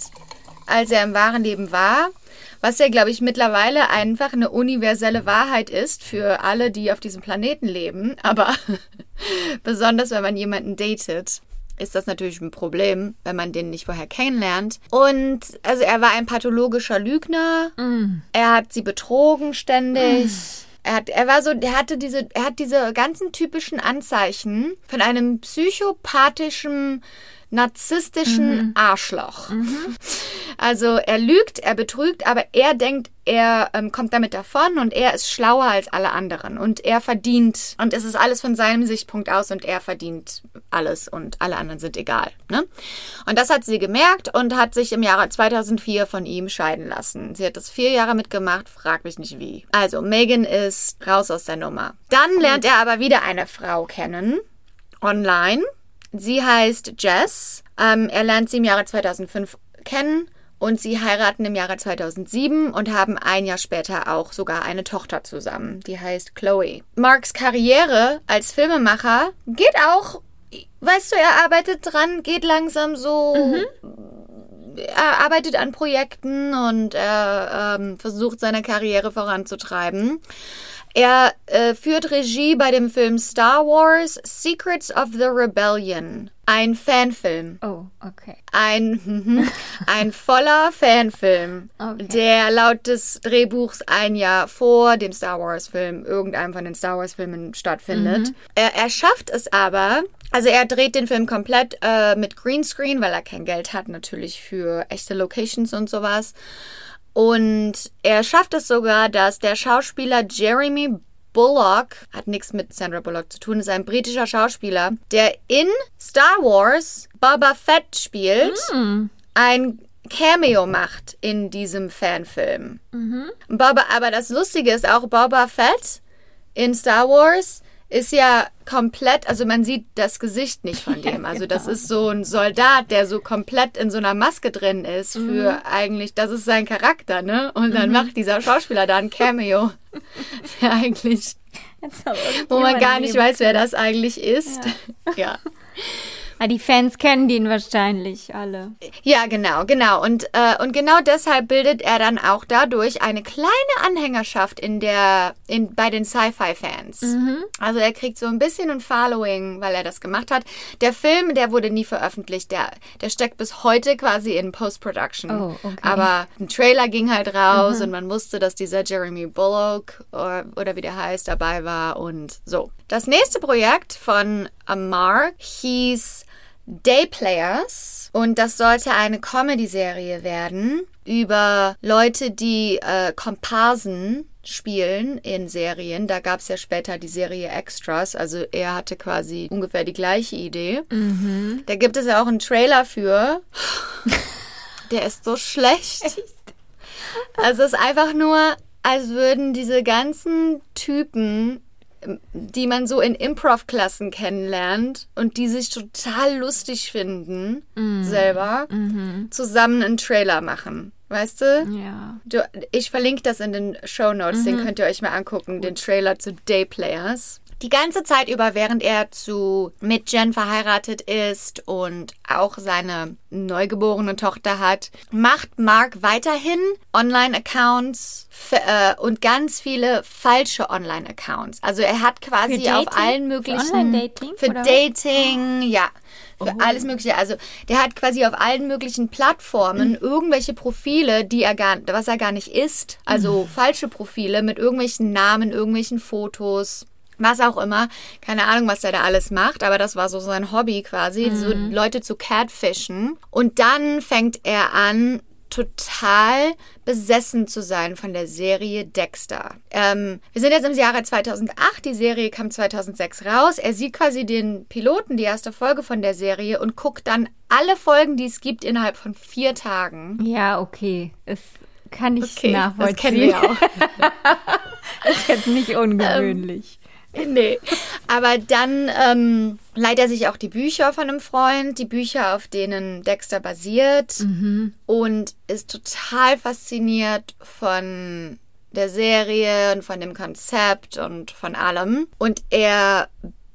als er im wahren Leben war. Was ja, glaube ich, mittlerweile einfach eine universelle Wahrheit ist für alle, die auf diesem Planeten leben. Aber besonders, wenn man jemanden datet, ist das natürlich ein Problem, wenn man den nicht vorher kennenlernt. Und also er war ein pathologischer Lügner. Er hat sie betrogen ständig. Er, hat, er war so, er hatte diese, er hat diese ganzen typischen Anzeichen von einem psychopathischen, narzisstischen Arschloch. Also er lügt, er betrügt, aber er denkt, er ähm, kommt damit davon und er ist schlauer als alle anderen und er verdient und es ist alles von seinem Sichtpunkt aus und er verdient alles und alle anderen sind egal. Ne? Und das hat sie gemerkt und hat sich im Jahre 2004 von ihm scheiden lassen. Sie hat das vier Jahre mitgemacht, frag mich nicht wie. Also Megan ist raus aus der Nummer. Dann lernt er aber wieder eine Frau kennen, online. Sie heißt Jess. Ähm, er lernt sie im Jahre 2005 kennen und sie heiraten im Jahre 2007 und haben ein Jahr später auch sogar eine Tochter zusammen. Die heißt Chloe. Marks Karriere als Filmemacher geht auch, weißt du, er arbeitet dran, geht langsam so. Er arbeitet an Projekten und er ähm, versucht seine Karriere voranzutreiben. Er äh, führt Regie bei dem Film Star Wars Secrets of the Rebellion. Ein Fanfilm. Oh, okay. Ein, mhm, ein voller Fanfilm, Okay. der laut des Drehbuchs ein Jahr vor dem Star Wars-Film, irgendeinem von den Star Wars-Filmen stattfindet. Er, er schafft es aber, also er dreht den Film komplett äh, mit Greenscreen, weil er kein Geld hat natürlich für echte Locations und sowas. Und er schafft es sogar, dass der Schauspieler Jeremy Bullock, hat nichts mit Sandra Bullock zu tun, ist ein britischer Schauspieler, der in Star Wars Boba Fett spielt, ein Cameo macht in diesem Fanfilm. Boba, aber das Lustige ist auch, Boba Fett in Star Wars ist ja komplett, also man sieht das Gesicht nicht von dem. Also das ist so ein Soldat, der so komplett in so einer Maske drin ist für eigentlich, das ist sein Charakter, ne? Und dann macht dieser Schauspieler da ein Cameo, der eigentlich, wo man gar nicht weiß, wer das eigentlich ist. Ja. Ah, die Fans kennen den wahrscheinlich alle. Ja, genau, genau. Und, äh, und genau deshalb bildet er dann auch dadurch eine kleine Anhängerschaft in der, in, bei den Sci-Fi-Fans. Also er kriegt so ein bisschen ein Following, weil er das gemacht hat. Der Film, der wurde nie veröffentlicht. Der, der steckt bis heute quasi in Post-Production. Oh, okay. Aber ein Trailer ging halt raus und man wusste, dass dieser Jeremy Bullock oder, oder wie der heißt dabei war und so. Das nächste Projekt von Amar hieß Day Players und das sollte eine Comedy-Serie werden über Leute, die äh, Komparsen spielen in Serien. Da gab es ja später die Serie Extras, also er hatte quasi ungefähr die gleiche Idee. Da gibt es ja auch einen Trailer für. Der ist so schlecht. Also es ist einfach nur, als würden diese ganzen Typen, die man so in Improv-Klassen kennenlernt und die sich total lustig finden, selber, zusammen einen Trailer machen. Weißt du? Ja. du? Ich verlinke das in den Show Notes, den könnt ihr euch mal angucken, den Trailer zu Day Players. Die ganze Zeit über, während er zu mit Jen verheiratet ist und auch seine neugeborene Tochter hat, macht Mark weiterhin Online-Accounts äh, und ganz viele falsche Online-Accounts. Also er hat quasi Für auf Dating? allen Für möglichen für oder was? Dating, ja. Für alles Mögliche. Also der hat quasi auf allen möglichen Plattformen irgendwelche Profile, die er gar, was er gar nicht ist. Also falsche Profile mit irgendwelchen Namen, irgendwelchen Fotos. Was auch immer. Keine Ahnung, was er da alles macht, aber das war so sein Hobby quasi, so Leute zu catfischen. Und dann fängt er an, total besessen zu sein von der Serie Dexter. Ähm, wir sind jetzt im Jahre 2008, die Serie kam 2006 raus. Er sieht quasi den Piloten, die erste Folge von der Serie und guckt dann alle Folgen, die es gibt, innerhalb von vier Tagen. Ja, okay. Das kann ich Okay, nachvollziehen. das kennen wir auch. ist jetzt nicht ungewöhnlich. Nee. Aber dann ähm, leiht er sich auch die Bücher von einem Freund, die Bücher, auf denen Dexter basiert und ist total fasziniert von der Serie und von dem Konzept und von allem. Und er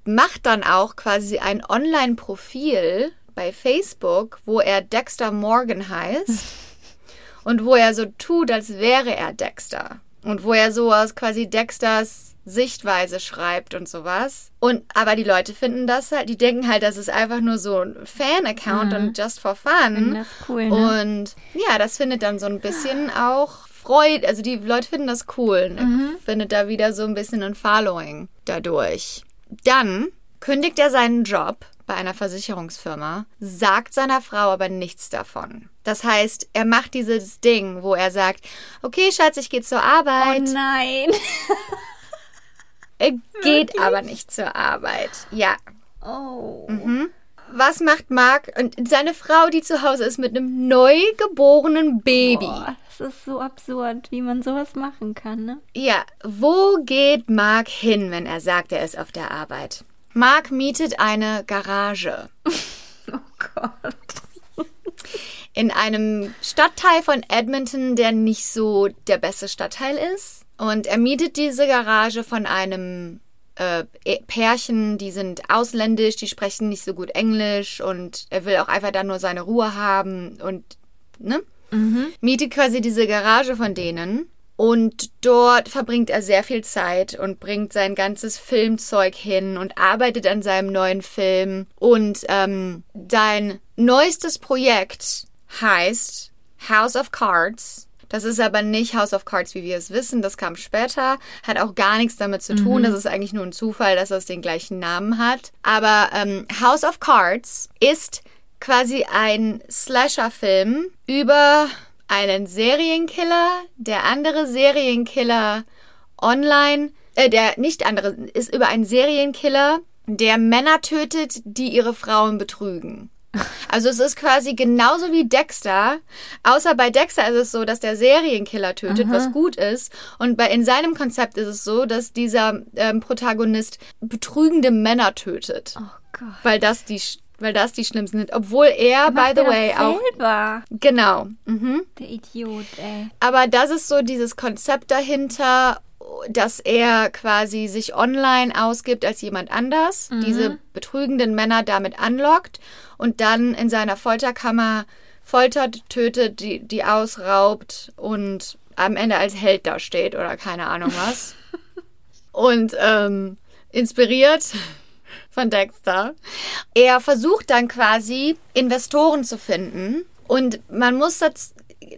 macht dann auch quasi ein Online-Profil bei Facebook, wo er Dexter Morgan heißt und wo er so tut, als wäre er Dexter. Und wo er so aus quasi Dexters Sichtweise schreibt und sowas. Und aber die Leute finden das halt, die denken halt, das ist einfach nur so ein Fan-Account und just for Finden fun. das cool, ne? Und ja, das findet dann so ein bisschen auch Freude, also die Leute finden das cool. Ne? Findet da wieder so ein bisschen ein Following dadurch. Dann kündigt er seinen Job bei einer Versicherungsfirma, sagt seiner Frau aber nichts davon. Das heißt, er macht dieses Ding, wo er sagt, okay, Schatz, ich gehe zur Arbeit. Oh nein. er geht aber nicht zur Arbeit. Ja. Oh. Was macht Mark und seine Frau, die zu Hause ist mit einem neugeborenen Baby? Boah, das ist so absurd, wie man sowas machen kann, ne? Ja, wo geht Mark hin, wenn er sagt, er ist auf der Arbeit? Mark mietet eine Garage Oh Gott. in einem Stadtteil von Edmonton, der nicht so der beste Stadtteil ist. Und er mietet diese Garage von einem äh, E- Pärchen, die sind ausländisch, die sprechen nicht so gut Englisch und er will auch einfach da nur seine Ruhe haben und, ne? Mietet quasi diese Garage von denen. Und dort verbringt er sehr viel Zeit und bringt sein ganzes Filmzeug hin und arbeitet an seinem neuen Film. Und ähm, sein neuestes Projekt heißt House of Cards. Das ist aber nicht House of Cards, wie wir es wissen. Das kam später. Hat auch gar nichts damit zu tun. Das ist eigentlich nur ein Zufall, dass das den gleichen Namen hat. Aber ähm, House of Cards ist quasi ein Slasher-Film über einen Serienkiller. Der andere Serienkiller online, äh, der nicht andere, ist über einen Serienkiller, der Männer tötet, die ihre Frauen betrügen. Also es ist quasi genauso wie Dexter, außer bei Dexter ist es so, dass der Serienkiller tötet, Aha. was gut ist. Und bei, in seinem Konzept ist es so, dass dieser ähm, Protagonist betrügende Männer tötet. Oh Gott. Weil das die, weil das die schlimmsten sind. Obwohl er, by the way, auch. Selber. Genau. Mhm. Der Idiot, ey. Aber das ist so dieses Konzept dahinter, dass er quasi sich online ausgibt als jemand anders, diese betrügenden Männer damit anlockt und dann in seiner Folterkammer foltert, tötet, die, die ausraubt und am Ende als Held dasteht oder keine Ahnung was. und ähm, inspiriert von Dexter. Er versucht dann quasi Investoren zu finden und man muss das,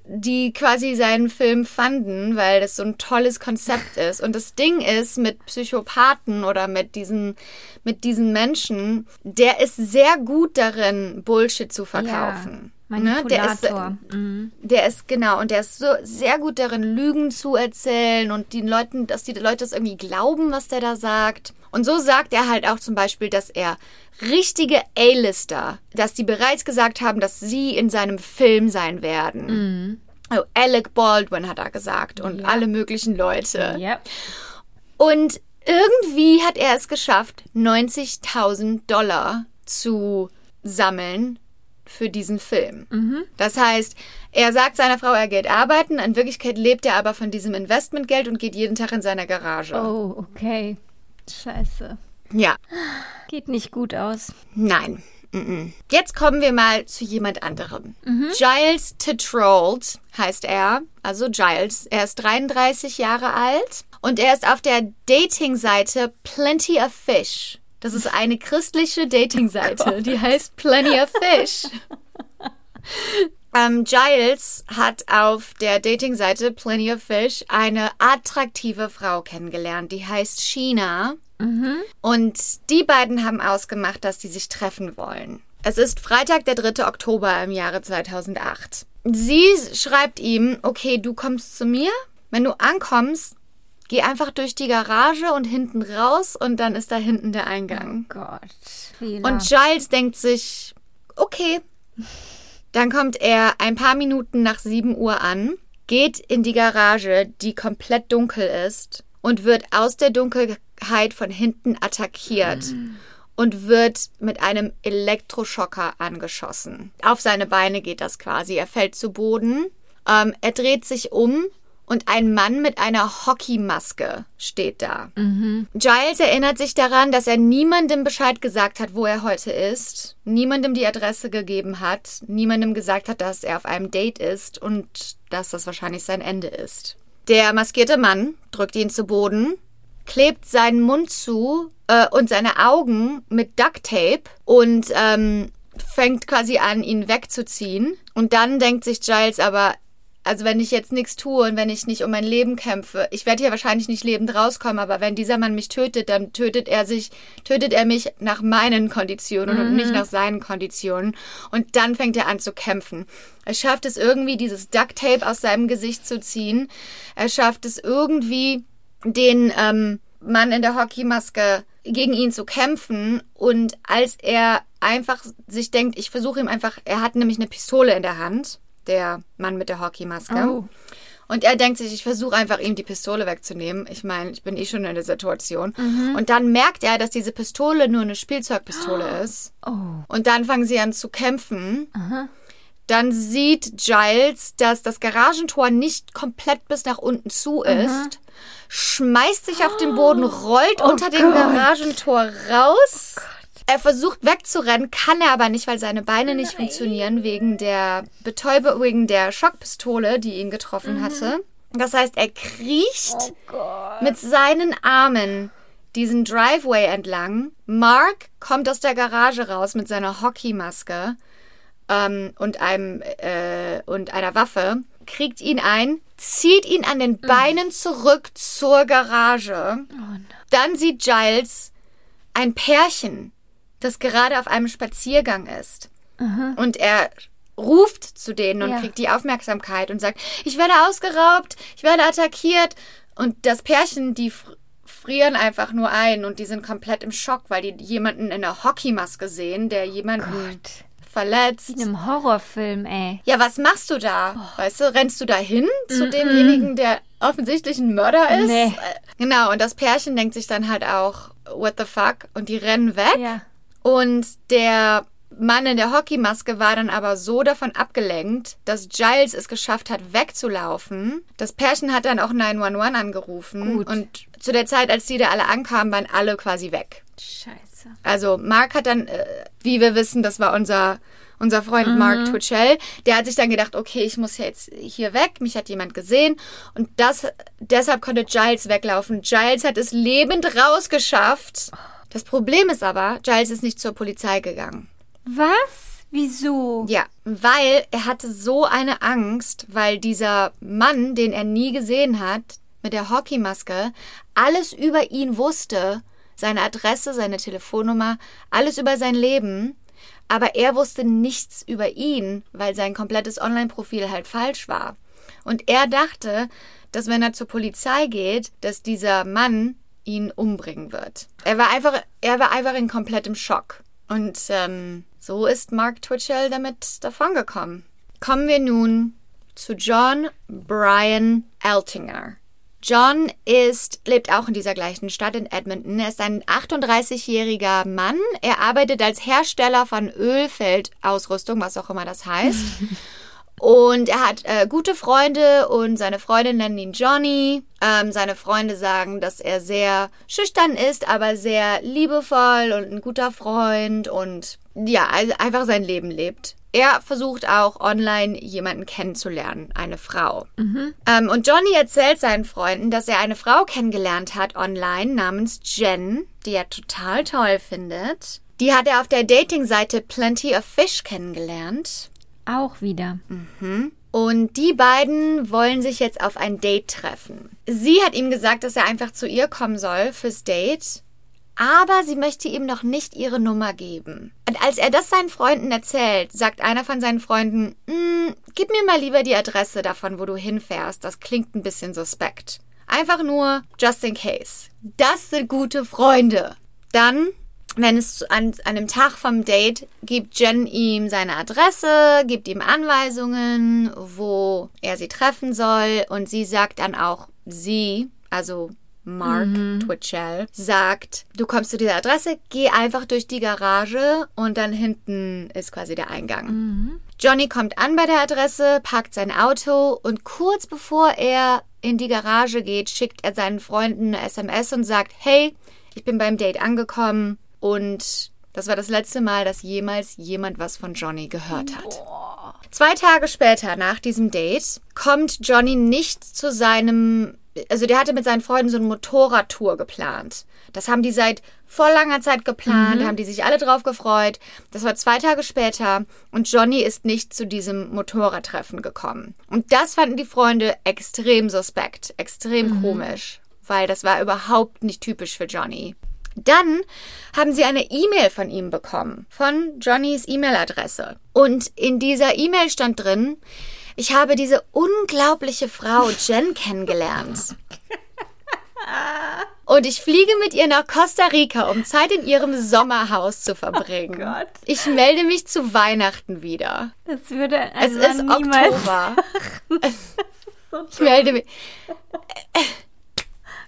die quasi seinen Film fanden, weil das so ein tolles Konzept ist. Und das Ding ist mit Psychopathen oder mit diesen, mit diesen Menschen, der ist sehr gut darin, Bullshit zu verkaufen. Ne? Der ist, mhm. der ist genau und der ist so sehr gut darin, Lügen zu erzählen und den Leuten, dass die Leute das irgendwie glauben, was der da sagt. Und so sagt er halt auch zum Beispiel, dass er richtige A-Lister, dass die bereits gesagt haben, dass sie in seinem Film sein werden. Oh, Alec Baldwin hat er gesagt und Ja. alle möglichen Leute. Ja. Und irgendwie hat er es geschafft, 90.000 Dollar zu sammeln für diesen Film. Das heißt, er sagt seiner Frau, er geht arbeiten, in Wirklichkeit lebt er aber von diesem Investmentgeld und geht jeden Tag in seine Garage. Oh, okay. Scheiße. Ja, Geht nicht gut aus. nein. Jetzt kommen wir mal zu jemand anderem. Giles Tetrold heißt er, also Giles. Er ist 33 Jahre alt und er ist auf der Dating-Seite Plenty of Fish. Das ist eine christliche Dating-Seite, die heißt Plenty of Fish. Ähm, Giles hat auf der Dating-Seite Plenty of Fish eine attraktive Frau kennengelernt, die heißt Sheena. Und die beiden haben ausgemacht, dass sie sich treffen wollen. Es ist Freitag, der 3. Oktober im Jahre 2008. Sie schreibt ihm, okay, du kommst zu mir. Wenn du ankommst, geh einfach durch die Garage und hinten raus und dann ist da hinten der Eingang. Gott. Fehler. Und Giles denkt sich, okay. Dann kommt er ein paar Minuten nach 7 Uhr an, geht in die Garage, die komplett dunkel ist, und wird aus der Dunkelheit von hinten attackiert und wird mit einem Elektroschocker angeschossen. Auf seine Beine geht das quasi. Er fällt zu Boden, ähm, er dreht sich um und ein Mann mit einer Hockeymaske steht da. Giles erinnert sich daran, dass er niemandem Bescheid gesagt hat, wo er heute ist, niemandem die Adresse gegeben hat, niemandem gesagt hat, dass er auf einem Date ist und dass das wahrscheinlich sein Ende ist. Der maskierte Mann drückt ihn zu Boden, klebt seinen Mund zu äh, und seine Augen mit Duct Tape und ähm, fängt quasi an, ihn wegzuziehen. Und dann denkt sich Giles aber, also wenn ich jetzt nichts tue und wenn ich nicht um mein Leben kämpfe, ich werde hier wahrscheinlich nicht lebend rauskommen, aber wenn dieser Mann mich tötet, dann tötet er sich, tötet er mich nach meinen Konditionen und nicht nach seinen Konditionen. Und dann fängt er an zu kämpfen. Er schafft es irgendwie, dieses Duct Tape aus seinem Gesicht zu ziehen. Er schafft es irgendwie, den ähm, Mann in der Hockeymaske gegen ihn zu kämpfen. Und als er einfach sich denkt, ich versuche ihm einfach, er hat nämlich eine Pistole in der Hand, der Mann mit der Hockeymaske. Oh. Und er denkt sich, ich versuche einfach ihm die Pistole wegzunehmen. Ich meine, ich bin eh schon in der Situation. Und dann merkt er, dass diese Pistole nur eine Spielzeugpistole ist. Oh. Und dann fangen sie an zu kämpfen. Dann sieht Giles, dass das Garagentor nicht komplett bis nach unten zu ist, schmeißt sich auf den Boden, rollt unter dem Gott. Garagentor raus. Er versucht wegzurennen, kann er aber nicht, weil seine Beine nicht funktionieren wegen der Betäube, wegen der Schockpistole, die ihn getroffen hatte. Das heißt, er kriecht mit seinen Armen diesen Driveway entlang. Mark kommt aus der Garage raus mit seiner Hockeymaske ähm, und einem äh, und einer Waffe, kriegt ihn ein, zieht ihn an den Beinen zurück zur Garage. Dann sieht Giles ein Pärchen, das gerade auf einem Spaziergang ist. Und er ruft zu denen und Ja. kriegt die Aufmerksamkeit und sagt, ich werde ausgeraubt, ich werde attackiert. Und das Pärchen, die fr- frieren einfach nur ein und die sind komplett im Schock, weil die jemanden in einer Hockeymaske sehen, der jemanden verletzt. In einem Horrorfilm, ey. Ja, was machst du da? Oh. Weißt du, rennst du da hin zu demjenigen, der offensichtlich ein Mörder ist? Nee. Äh, Genau, und das Pärchen denkt sich dann halt auch, what the fuck? Und die rennen weg. Ja. Und der Mann in der Hockeymaske war dann aber so davon abgelenkt, dass Giles es geschafft hat, wegzulaufen. Das Pärchen hat dann auch 911 angerufen. Gut. Und zu der Zeit, als die da alle ankamen, waren alle quasi weg. Scheiße. Also Mark hat dann, äh, wie wir wissen, das war unser, unser Freund Mark Twitchell, der hat sich dann gedacht, okay, ich muss jetzt hier weg, mich hat jemand gesehen und das, deshalb konnte Giles weglaufen. Giles hat es lebend rausgeschafft. Das Problem ist aber, Giles ist nicht zur Polizei gegangen. Was? Wieso? Ja, weil er hatte so eine Angst, weil dieser Mann, den er nie gesehen hat, mit der Hockeymaske, alles über ihn wusste, seine Adresse, seine Telefonnummer, alles über sein Leben, aber er wusste nichts über ihn, weil sein komplettes Online-Profil halt falsch war. Und er dachte, dass wenn er zur Polizei geht, dass dieser Mann ihn umbringen wird. Er war einfach, er war einfach in komplettem Schock. Und ähm, so ist Mark Twitchell damit davongekommen. Kommen wir nun zu John Brian Eltinger. John ist, lebt auch in dieser gleichen Stadt in Edmonton. Er ist ein 38-jähriger Mann. Er arbeitet als Hersteller von Ölfeldausrüstung, was auch immer das heißt. Und er hat äh, gute Freunde und seine Freunde nennen ihn Johnny. Ähm, seine Freunde sagen, dass er sehr schüchtern ist, aber sehr liebevoll und ein guter Freund und ja, also einfach sein Leben lebt. Er versucht auch online jemanden kennenzulernen, eine Frau. Ähm, und Johnny erzählt seinen Freunden, dass er eine Frau kennengelernt hat online namens Jen, die er total toll findet. Die hat er auf der Datingseite Plenty of Fish kennengelernt. Auch wieder. Und die beiden wollen sich jetzt auf ein Date treffen. Sie hat ihm gesagt, dass er einfach zu ihr kommen soll fürs Date. Aber sie möchte ihm noch nicht ihre Nummer geben. Und als er das seinen Freunden erzählt, sagt einer von seinen Freunden, "Mm, gib mir mal lieber die Adresse davon, wo du hinfährst. Das klingt ein bisschen suspekt. Einfach nur just in case. Das sind gute Freunde. Dann wenn es an, an dem Tag vom Date gibt Jen ihm seine Adresse, gibt ihm Anweisungen, wo er sie treffen soll. Und sie sagt dann auch, sie, also Mark Twitchell, sagt, du kommst zu dieser Adresse, geh einfach durch die Garage und dann hinten ist quasi der Eingang. Johnny kommt an bei der Adresse, parkt sein Auto und kurz bevor er in die Garage geht, schickt er seinen Freunden eine SMS und sagt, hey, ich bin beim Date angekommen und das war das letzte Mal, dass jemals jemand was von Johnny gehört hat. Zwei Tage später, nach diesem Date, kommt Johnny nicht zu seinem, also der hatte mit seinen Freunden so eine Motorradtour geplant. Das haben die seit vor langer Zeit geplant, da haben die sich alle drauf gefreut. Das war zwei Tage später und Johnny ist nicht zu diesem Motorradtreffen gekommen. Und das fanden die Freunde extrem suspekt, extrem komisch, weil das war überhaupt nicht typisch für Johnny. Dann haben sie eine E-Mail von ihm bekommen, von Johnnys E-Mail-Adresse. Und in dieser E-Mail stand drin, ich habe diese unglaubliche Frau Jen kennengelernt. Und ich fliege mit ihr nach Costa Rica, um Zeit in ihrem Sommerhaus zu verbringen. Gott. Ich melde mich zu Weihnachten wieder. Das würde Es also ist niemals Oktober. Ich melde mich.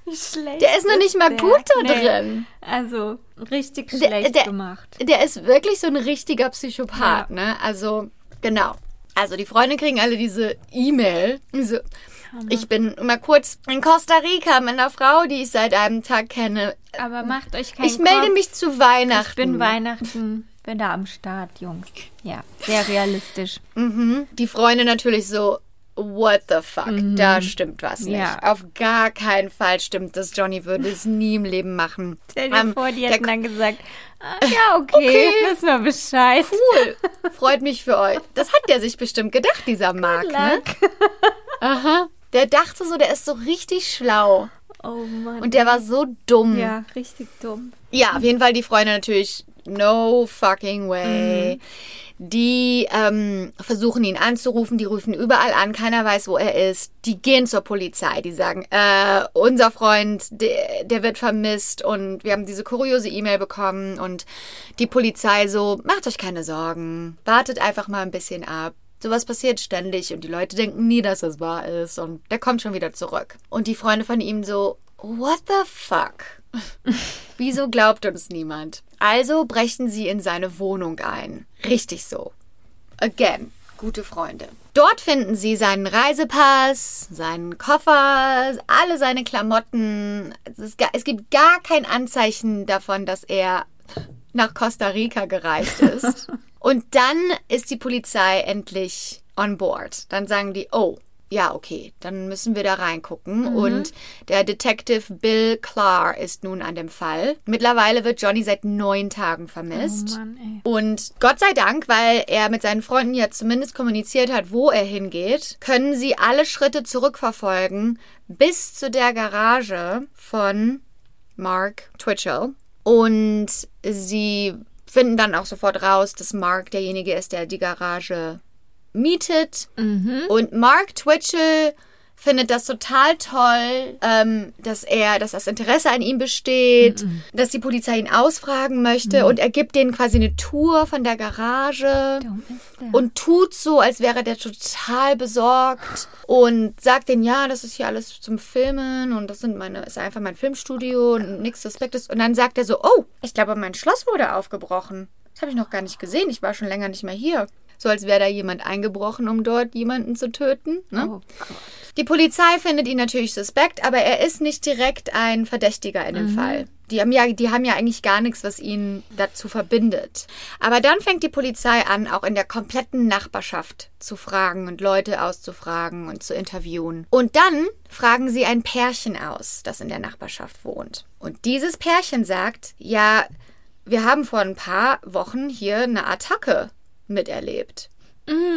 Schlecht. Der ist noch nicht mal gut da Nee. drin. Also richtig Der- schlecht der- gemacht. Der ist wirklich so ein richtiger Psychopath, Ja. ne? Also, genau. Also, die Freunde kriegen alle diese E-Mail. So, ich bin mal kurz in Costa Rica mit einer Frau, die ich seit einem Tag kenne. Aber macht euch keinen Ich melde Kopf. mich zu Weihnachten. Ich bin Weihnachten, bin da am Start, Jungs. Ja, sehr realistisch. Mhm. Die Freunde natürlich so, what the fuck, da stimmt was nicht. Mhm. Ja. Auf gar keinen Fall stimmt das. Johnny würde es nie im Leben machen. Stell dir Ähm, vor, die hätten dann gesagt, ah, ja, okay, wissen wir Bescheid. Cool. Freut mich für euch. Das hat der sich bestimmt gedacht, dieser Mark, ne? Aha. Der dachte so, der ist so richtig schlau. Oh Mann. Und der war so dumm. ja, richtig dumm. Ja, auf jeden Fall die Freunde natürlich no fucking way. Die ähm, versuchen ihn anzurufen, die rufen überall an, keiner weiß, wo er ist. Die gehen zur Polizei, die sagen, äh, unser Freund, der, der wird vermisst und wir haben diese kuriose E-Mail bekommen und die Polizei so, macht euch keine Sorgen, wartet einfach mal ein bisschen ab. Sowas passiert ständig und die Leute denken nie, dass es wahr ist und der kommt schon wieder zurück. Und die Freunde von ihm so, what the fuck? Wieso glaubt uns niemand? Also brechen sie in seine Wohnung ein. Richtig so. Again, gute Freunde. Dort finden sie seinen Reisepass, seinen Koffer, alle seine Klamotten. Es, ist, es gibt gar kein Anzeichen davon, dass er nach Costa Rica gereist ist. Und dann ist die Polizei endlich on board. Dann sagen die, oh, ja, okay, dann müssen wir da reingucken. Und der Detective Bill Clark ist nun an dem Fall. Mittlerweile wird Johnny seit neun Tagen vermisst. Oh Mann. Und Gott sei Dank, weil er mit seinen Freunden ja zumindest kommuniziert hat, wo er hingeht, können sie alle Schritte zurückverfolgen bis zu der Garage von Mark Twitchell. Und sie finden dann auch sofort raus, dass Mark derjenige ist, der die Garage mietet. Und Mark Twitchell findet das total toll, ähm, dass er, dass das Interesse an ihm besteht, dass die Polizei ihn ausfragen möchte und er gibt denen quasi eine Tour von der Garage und tut so, als wäre der total besorgt und sagt denen, ja, das ist hier alles zum Filmen und das sind meine, ist einfach mein Filmstudio und nichts Suspektes. Und dann sagt er so, oh, ich glaube, mein Schloss wurde aufgebrochen. Das habe ich noch gar nicht gesehen. Ich war schon länger nicht mehr hier. So als wäre da jemand eingebrochen, um dort jemanden zu töten. Ne? oh. Die Polizei findet ihn natürlich suspekt, aber er ist nicht direkt ein Verdächtiger in dem Fall. Die haben, ja, die haben ja eigentlich gar nichts, was ihn dazu verbindet. Aber dann fängt die Polizei an, auch in der kompletten Nachbarschaft zu fragen und Leute auszufragen und zu interviewen. Und dann fragen sie ein Pärchen aus, das in der Nachbarschaft wohnt. Und dieses Pärchen sagt, ja, wir haben vor ein paar Wochen hier eine Attacke miterlebt.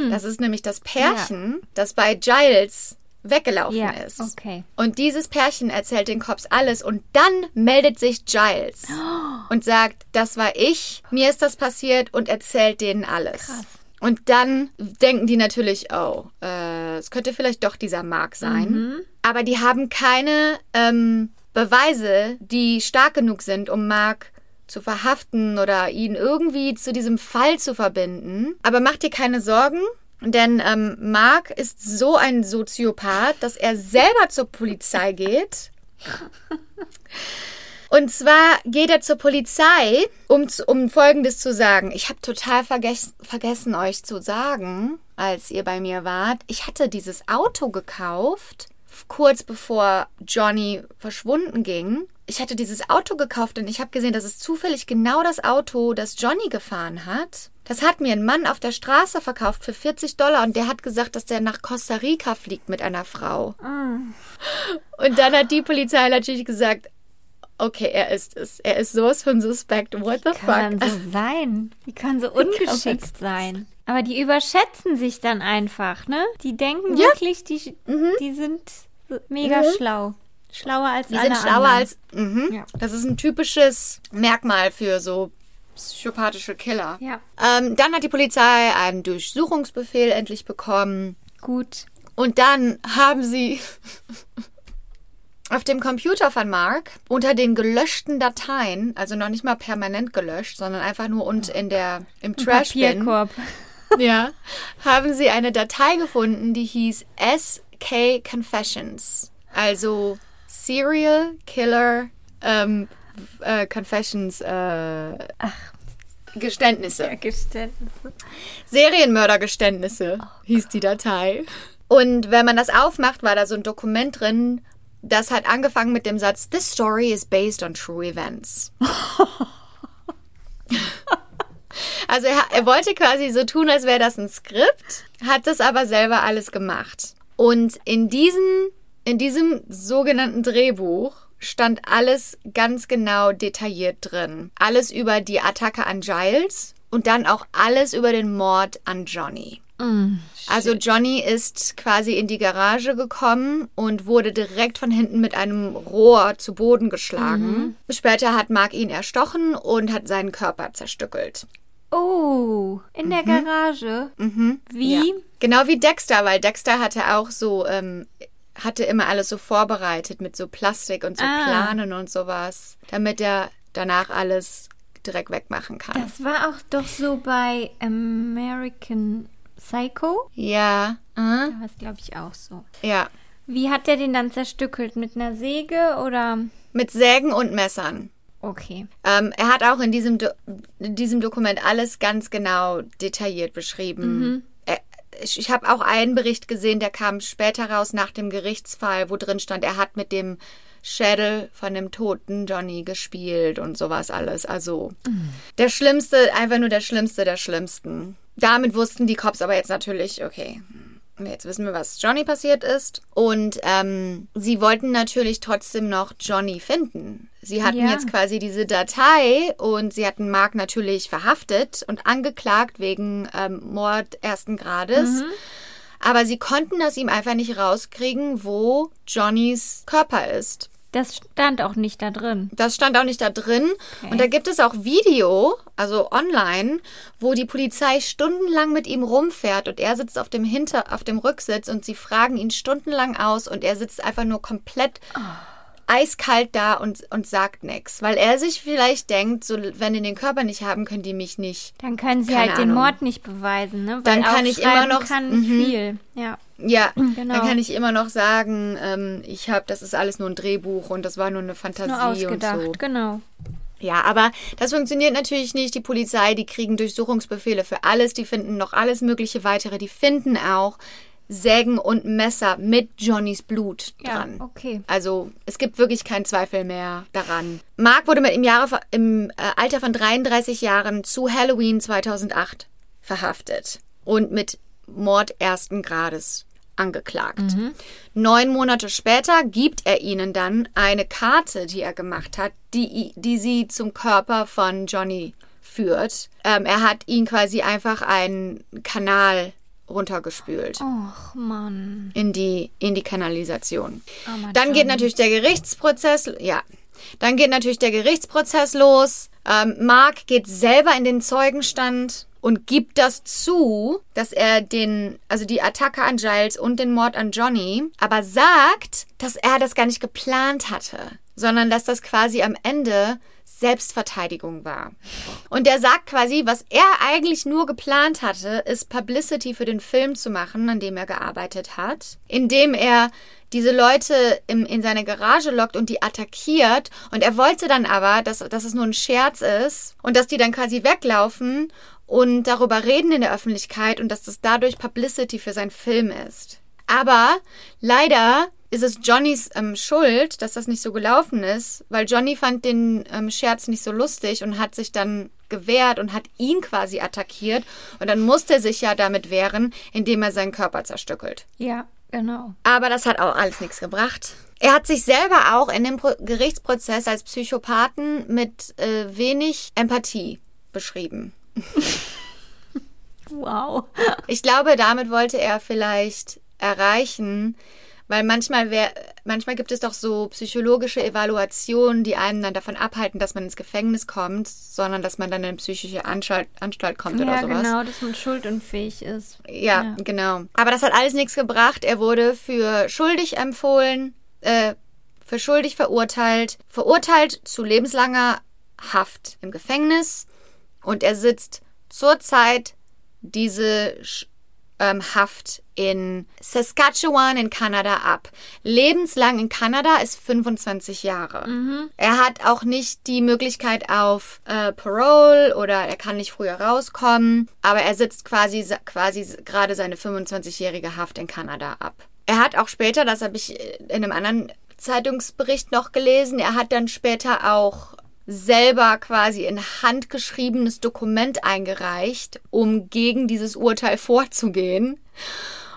Das ist nämlich das Pärchen, das bei Giles weggelaufen Ja, ist. okay. Und dieses Pärchen erzählt den Cops alles und dann meldet sich Giles und sagt, das war ich, mir ist das passiert und erzählt denen alles. Krass. Und dann denken die natürlich, oh, äh, es könnte vielleicht doch dieser Mark sein. Aber die haben keine ähm, Beweise, die stark genug sind, um Mark zu verhaften oder ihn irgendwie zu diesem Fall zu verbinden. Aber mach dir keine Sorgen, denn ähm, Mark ist so ein Soziopath, dass er selber zur Polizei geht. Und zwar geht er zur Polizei, um, um Folgendes zu sagen. Ich habe total vergess, vergessen, euch zu sagen, als ihr bei mir wart. Ich hatte dieses Auto gekauft, kurz bevor Johnny verschwunden ging. Ich hatte dieses Auto gekauft und ich habe gesehen, das ist zufällig genau das Auto, das Johnny gefahren hat. Das hat mir ein Mann auf der Straße verkauft für 40 Dollar und der hat gesagt, dass der nach Costa Rica fliegt mit einer Frau. Und dann hat die Polizei natürlich gesagt, okay, er ist es. Er ist sowas von suspekt. What the Kann fuck? so sein. Die können so kann man ungeschickt sein. Aber die überschätzen sich dann einfach, ne? Die denken Ja. wirklich, die, die sind so mega schlau. Schlauer als Die alle sind schlauer anderen. als. Mhm. Ja. Das ist ein typisches Merkmal für so psychopathische Killer. Ja, Ähm, dann hat die Polizei einen Durchsuchungsbefehl endlich bekommen. gut. Und dann haben sie auf dem Computer von Mark unter den gelöschten Dateien, also noch nicht mal permanent gelöscht, sondern einfach nur und in der im Trash Bin, Papierkorb. ja, haben sie eine Datei gefunden, die hieß SK Confessions, also Serial Killer ähm, äh, Confessions äh, Geständnisse. Geständnisse. Serienmördergeständnisse hieß die Datei. Und wenn man das aufmacht, war da so ein Dokument drin, das hat angefangen mit dem Satz, This story is based on true events. also er, er wollte quasi so tun, als wäre das ein Skript, hat das aber selber alles gemacht. Und in, diesen, in diesem sogenannten Drehbuch stand alles ganz genau detailliert drin. Alles über die Attacke an Giles und dann auch alles über den Mord an Johnny. Mm, Also Johnny ist quasi in die Garage gekommen und wurde direkt von hinten mit einem Rohr zu Boden geschlagen. Später hat Mark ihn erstochen und hat seinen Körper zerstückelt. Oh, in der Garage. Wie? Mhm. Ja. Genau wie Dexter, weil Dexter hatte auch so, ähm, hatte immer alles so vorbereitet mit so Plastik und so Ah. Planen und sowas, damit er danach alles direkt wegmachen kann. Das war auch doch so bei American Psycho. ja, äh, Da war es, glaube ich, auch so. ja. Wie hat der den dann zerstückelt? Mit einer Säge oder? Mit Sägen und Messern. Okay. Ähm, er hat auch in diesem, Do in diesem Dokument alles ganz genau detailliert beschrieben. Er, ich ich habe auch einen Bericht gesehen, der kam später raus nach dem Gerichtsfall, wo drin stand, er hat mit dem Schädel von dem toten Johnny gespielt und sowas alles. Also der Schlimmste, einfach nur der Schlimmste der Schlimmsten. Damit wussten die Cops aber jetzt natürlich, okay, Jetzt wissen wir, was Johnny passiert ist. Und ähm, sie wollten natürlich trotzdem noch Johnny finden. Sie hatten Ja. jetzt quasi diese Datei und sie hatten Mark natürlich verhaftet und angeklagt wegen ähm, Mord ersten Grades. Aber sie konnten aus ihm einfach nicht rauskriegen, wo Johnnys Körper ist. Das stand auch nicht da drin. Das stand auch nicht da drin. Und da gibt es auch Video, also online, wo die Polizei stundenlang mit ihm rumfährt und er sitzt auf dem Hinter, auf dem Rücksitz und sie fragen ihn stundenlang aus und er sitzt einfach nur komplett eiskalt da und, und sagt nichts. Weil er sich vielleicht denkt, so, wenn die den Körper nicht haben, können die mich nicht. Dann können sie halt den Ahnung. Mord nicht beweisen, ne? Weil Dann kann ich immer noch- kann Mhm. viel. Ja. Ja, Genau. dann kann ich immer noch sagen, ähm, ich habe, das ist alles nur ein Drehbuch und das war nur eine Fantasie Nur ausgedacht, und so. genau. Ja, aber das funktioniert natürlich nicht. Die Polizei, die kriegen Durchsuchungsbefehle für alles, die finden noch alles mögliche weitere, die finden auch Sägen und Messer mit Johnnys Blut Ja, dran. okay. Also es gibt wirklich keinen Zweifel mehr daran. Mark wurde mit im, Jahre, im äh, Alter von 33 Jahren zu Halloween 2008 verhaftet und mit Mord ersten Grades angeklagt. Neun Monate später gibt er ihnen dann eine Karte, die er gemacht hat, die, die sie zum Körper von Johnny führt. Ähm, er hat ihn quasi einfach einen Kanal runtergespült Och, Mann. in die, in die Kanalisation. Armer Dann geht Johnny. natürlich der Gerichtsprozess, ja. Dann geht natürlich der Gerichtsprozess los. Ähm, Mark geht selber in den Zeugenstand und gibt das zu, dass er den, also die Attacke an Giles und den Mord an Johnny, aber sagt, dass er das gar nicht geplant hatte, sondern dass das quasi am Ende Selbstverteidigung war. Und der sagt quasi, was er eigentlich nur geplant hatte, ist Publicity für den Film zu machen, an dem er gearbeitet hat, indem er diese Leute im, in seine Garage lockt und die attackiert. Und er wollte dann aber, dass, dass es nur ein Scherz ist und dass die dann quasi weglaufen und darüber reden in der Öffentlichkeit und dass das dadurch Publicity für seinen Film ist. Aber leider ist es Johnnys ähm, Schuld, dass das nicht so gelaufen ist, weil Johnny fand den ähm, Scherz nicht so lustig und hat sich dann gewehrt und hat ihn quasi attackiert. Und dann musste er sich ja damit wehren, indem er seinen Körper zerstückelt. Ja, genau. Aber das hat auch alles nichts gebracht. Er hat sich selber auch in dem Pro Gerichtsprozess als Psychopathen mit äh, wenig Empathie beschrieben. Wow. Ich glaube, damit wollte er vielleicht erreichen, weil manchmal wär, manchmal gibt es doch so psychologische Evaluationen, die einen dann davon abhalten, dass man ins Gefängnis kommt, sondern dass man dann in eine psychische Anstalt, Anstalt kommt oder Ja, sowas. genau, dass man schuldunfähig ist. Ja, Ja. genau. Aber das hat alles nichts gebracht. Er wurde für schuldig empfohlen, äh, für schuldig verurteilt, verurteilt zu lebenslanger Haft im Gefängnis und er sitzt zurzeit diese ähm, Haft in Saskatchewan in Kanada ab. Lebenslang in Kanada ist 25 Jahre. Er hat auch nicht die Möglichkeit auf äh, Parole oder er kann nicht früher rauskommen, aber er sitzt quasi, quasi gerade seine 25-jährige Haft in Kanada ab. Er hat auch später, das habe ich in einem anderen Zeitungsbericht noch gelesen, er hat dann später auch selber quasi ein handgeschriebenes Dokument eingereicht, um gegen dieses Urteil vorzugehen.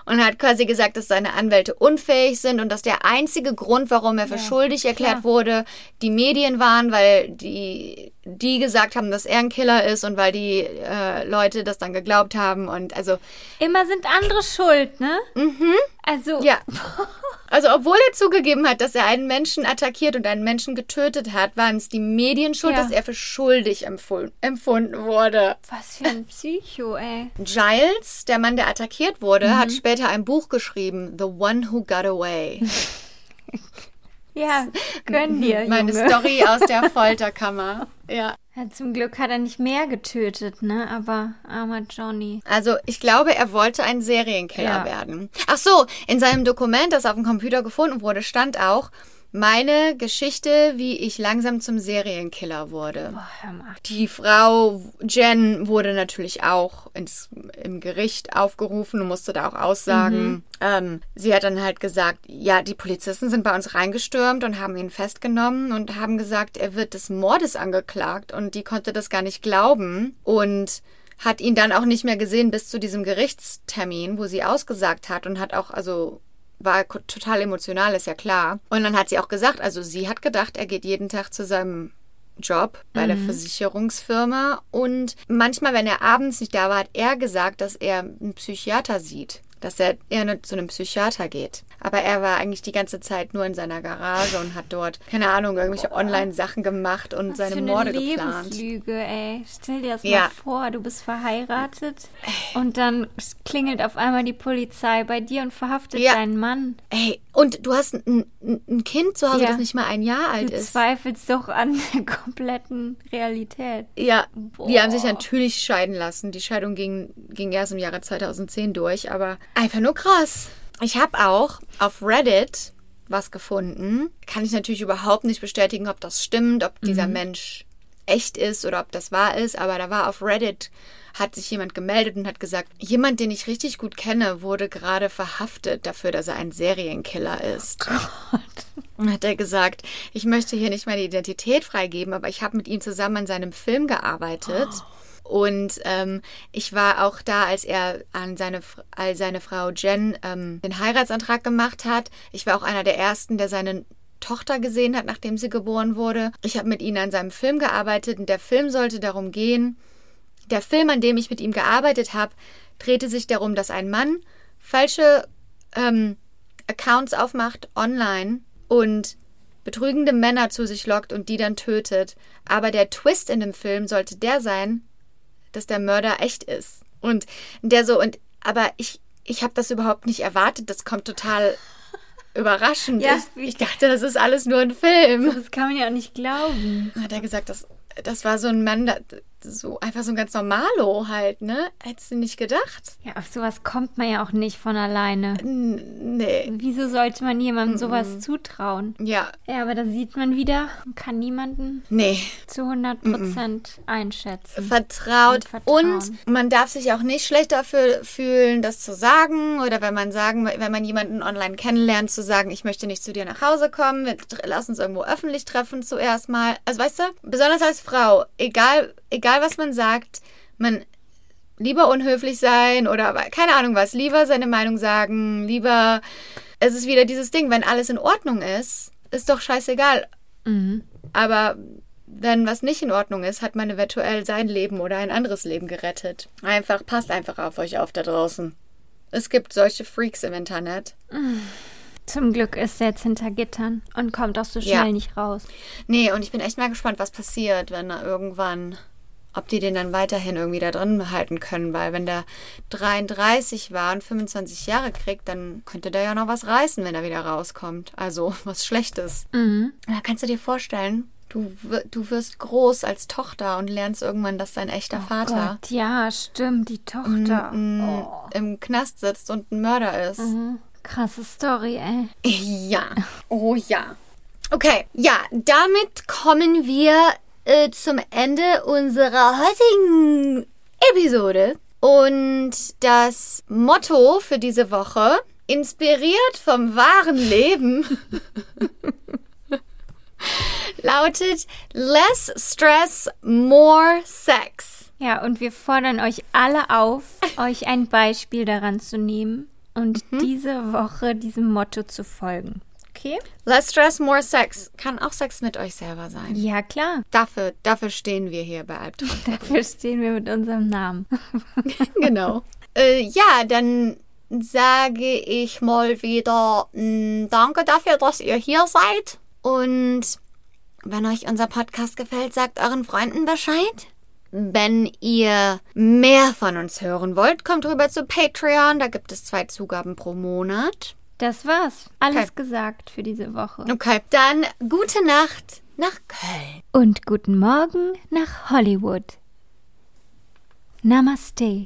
Und hat quasi gesagt, dass seine Anwälte unfähig sind und dass der einzige Grund, warum er für Ja, schuldig erklärt klar. wurde, die Medien waren, weil die, die gesagt haben, dass er ein Killer ist und weil die äh, Leute das dann geglaubt haben und also Immer sind andere schuld, ne? Mhm. Also, ja. Also obwohl er zugegeben hat, dass er einen Menschen attackiert und einen Menschen getötet hat, waren es die Medien schuld, Ja. dass er für schuldig empfunden, empfunden wurde. was für ein Psycho, ey. Giles, der Mann, der attackiert wurde, Mhm. hat später ein Buch geschrieben, The One Who Got Away. Ja, gönn dir, Meine Junge. Story aus der Folterkammer. Ja. Ja, zum Glück hat er nicht mehr getötet, ne? Aber armer Johnny. Also ich glaube, er wollte ein Serienkiller Ja. werden. Ach so, in seinem Dokument, das auf dem Computer gefunden wurde, stand auch meine Geschichte, wie ich langsam zum Serienkiller wurde. Boah. Die Frau Jen wurde natürlich auch ins, im Gericht aufgerufen und musste da auch aussagen. Ähm, sie hat dann halt gesagt, ja, die Polizisten sind bei uns reingestürmt und haben ihn festgenommen und haben gesagt, er wird des Mordes angeklagt und die konnte das gar nicht glauben und hat ihn dann auch nicht mehr gesehen bis zu diesem Gerichtstermin, wo sie ausgesagt hat und hat auch, also war total emotional, ist ja klar. Und dann hat sie auch gesagt, also sie hat gedacht, er geht jeden Tag zu seinem Job bei der Versicherungsfirma und manchmal, wenn er abends nicht da war, hat er gesagt, dass er einen Psychiater sieht, dass er eher zu einem Psychiater geht. Aber er war eigentlich die ganze Zeit nur in seiner Garage und hat dort, keine Ahnung, irgendwelche Online-Sachen gemacht und Was seine für eine Morde geplant. Lebenslüge, ey. Stell dir das Ja. mal vor, du bist verheiratet und dann klingelt auf einmal die Polizei bei dir und verhaftet Ja. deinen Mann. Ey, und du hast ein, ein, Kind zu Hause, Ja. das nicht mal ein Jahr alt Du ist. zweifelst doch an der kompletten Realität. Ja, die Boah. haben sich natürlich scheiden lassen. Die Scheidung ging, ging erst im Jahre 2010 durch, aber einfach nur krass. Ich habe auch auf Reddit was gefunden. Kann ich natürlich überhaupt nicht bestätigen, ob das stimmt, ob dieser Mensch echt ist oder ob das wahr ist, aber da war auf Reddit hat sich jemand gemeldet und hat gesagt, jemand, den ich richtig gut kenne, wurde gerade verhaftet dafür, dass er ein Serienkiller ist. Und hat er gesagt, ich möchte hier nicht meine Identität freigeben, aber ich habe mit ihm zusammen an seinem Film gearbeitet. Und ähm, ich war auch da, als er an seine, als seine Frau Jen ähm, den Heiratsantrag gemacht hat. Ich war auch einer der ersten, der seine Tochter gesehen hat, nachdem sie geboren wurde. Ich habe mit ihm an seinem Film gearbeitet und der Film sollte darum gehen, der Film, an dem ich mit ihm gearbeitet habe, drehte sich darum, dass ein Mann falsche ähm, Accounts aufmacht online und betrügende Männer zu sich lockt und die dann tötet. Aber der Twist in dem Film sollte der sein, dass der Mörder echt ist. Und der so, und aber ich, ich habe das überhaupt nicht erwartet. Das kommt total überraschend. Ja, ich, ich dachte, das ist alles nur ein Film. Das kann man ja auch nicht glauben. Hat er gesagt, das, das war so ein Mann, so einfach so ein ganz normalo halt, ne? Hättest du nicht gedacht? Ja, auf sowas kommt man ja auch nicht von alleine. N nee. Wieso sollte man jemandem sowas zutrauen? Ja, Ja, aber da sieht man wieder, man kann niemanden nee. zu 100 Prozent einschätzen. vertraut. Und. Und man darf sich auch nicht schlecht dafür fühlen, das zu sagen. Oder wenn man sagen, wenn man jemanden online kennenlernt, zu sagen, ich möchte nicht zu dir nach Hause kommen, wir, lass uns irgendwo öffentlich treffen zuerst mal. Also weißt du, besonders als Frau, egal, egal was man sagt, man lieber unhöflich sein oder keine Ahnung was, lieber seine Meinung sagen, lieber. Es ist wieder dieses Ding, wenn alles in Ordnung ist, ist doch scheißegal, Mhm. aber wenn was nicht in Ordnung ist, hat man eventuell sein Leben oder ein anderes Leben gerettet. Einfach, passt einfach auf euch auf da draußen. Es gibt solche Freaks im Internet. Zum Glück ist er jetzt hinter Gittern und kommt auch so schnell Ja. nicht raus. Nee, und ich bin echt mal gespannt, was passiert, wenn er irgendwann, ob die den dann weiterhin irgendwie da drin behalten können, weil wenn der 33 war und 25 Jahre kriegt, dann könnte der ja noch was reißen, wenn er wieder rauskommt. Also was Schlechtes. Mhm. Da kannst du dir vorstellen, du, du wirst groß als Tochter und lernst irgendwann, dass dein echter Vater Gott, ja, stimmt, die Tochter. Oh. im Knast sitzt und ein Mörder ist. Mhm. Krasse Story, ey. Ja. Oh ja. Okay, ja, damit kommen wir äh, zum Ende unserer heutigen Episode. Und das Motto für diese Woche, inspiriert vom wahren Leben, lautet Less Stress, More Sex. Ja, und wir fordern euch alle auf, euch ein Beispiel daran zu nehmen und Mhm. diese Woche diesem Motto zu folgen. Okay. Less stress, more sex. Kann auch Sex mit euch selber sein. Ja, klar. Dafür, dafür stehen wir hier bei Albtraum. Dafür stehen wir mit unserem Namen. genau. Äh, ja, dann sage ich mal wieder mh, danke dafür, dass ihr hier seid. Und wenn euch unser Podcast gefällt, sagt euren Freunden Bescheid. Wenn ihr mehr von uns hören wollt, kommt rüber zu Patreon. Da gibt es zwei Zugaben pro Monat. Das war's. Alles Okay. gesagt für diese Woche. Okay, dann gute Nacht nach Köln. Und guten Morgen nach Hollywood. Namaste.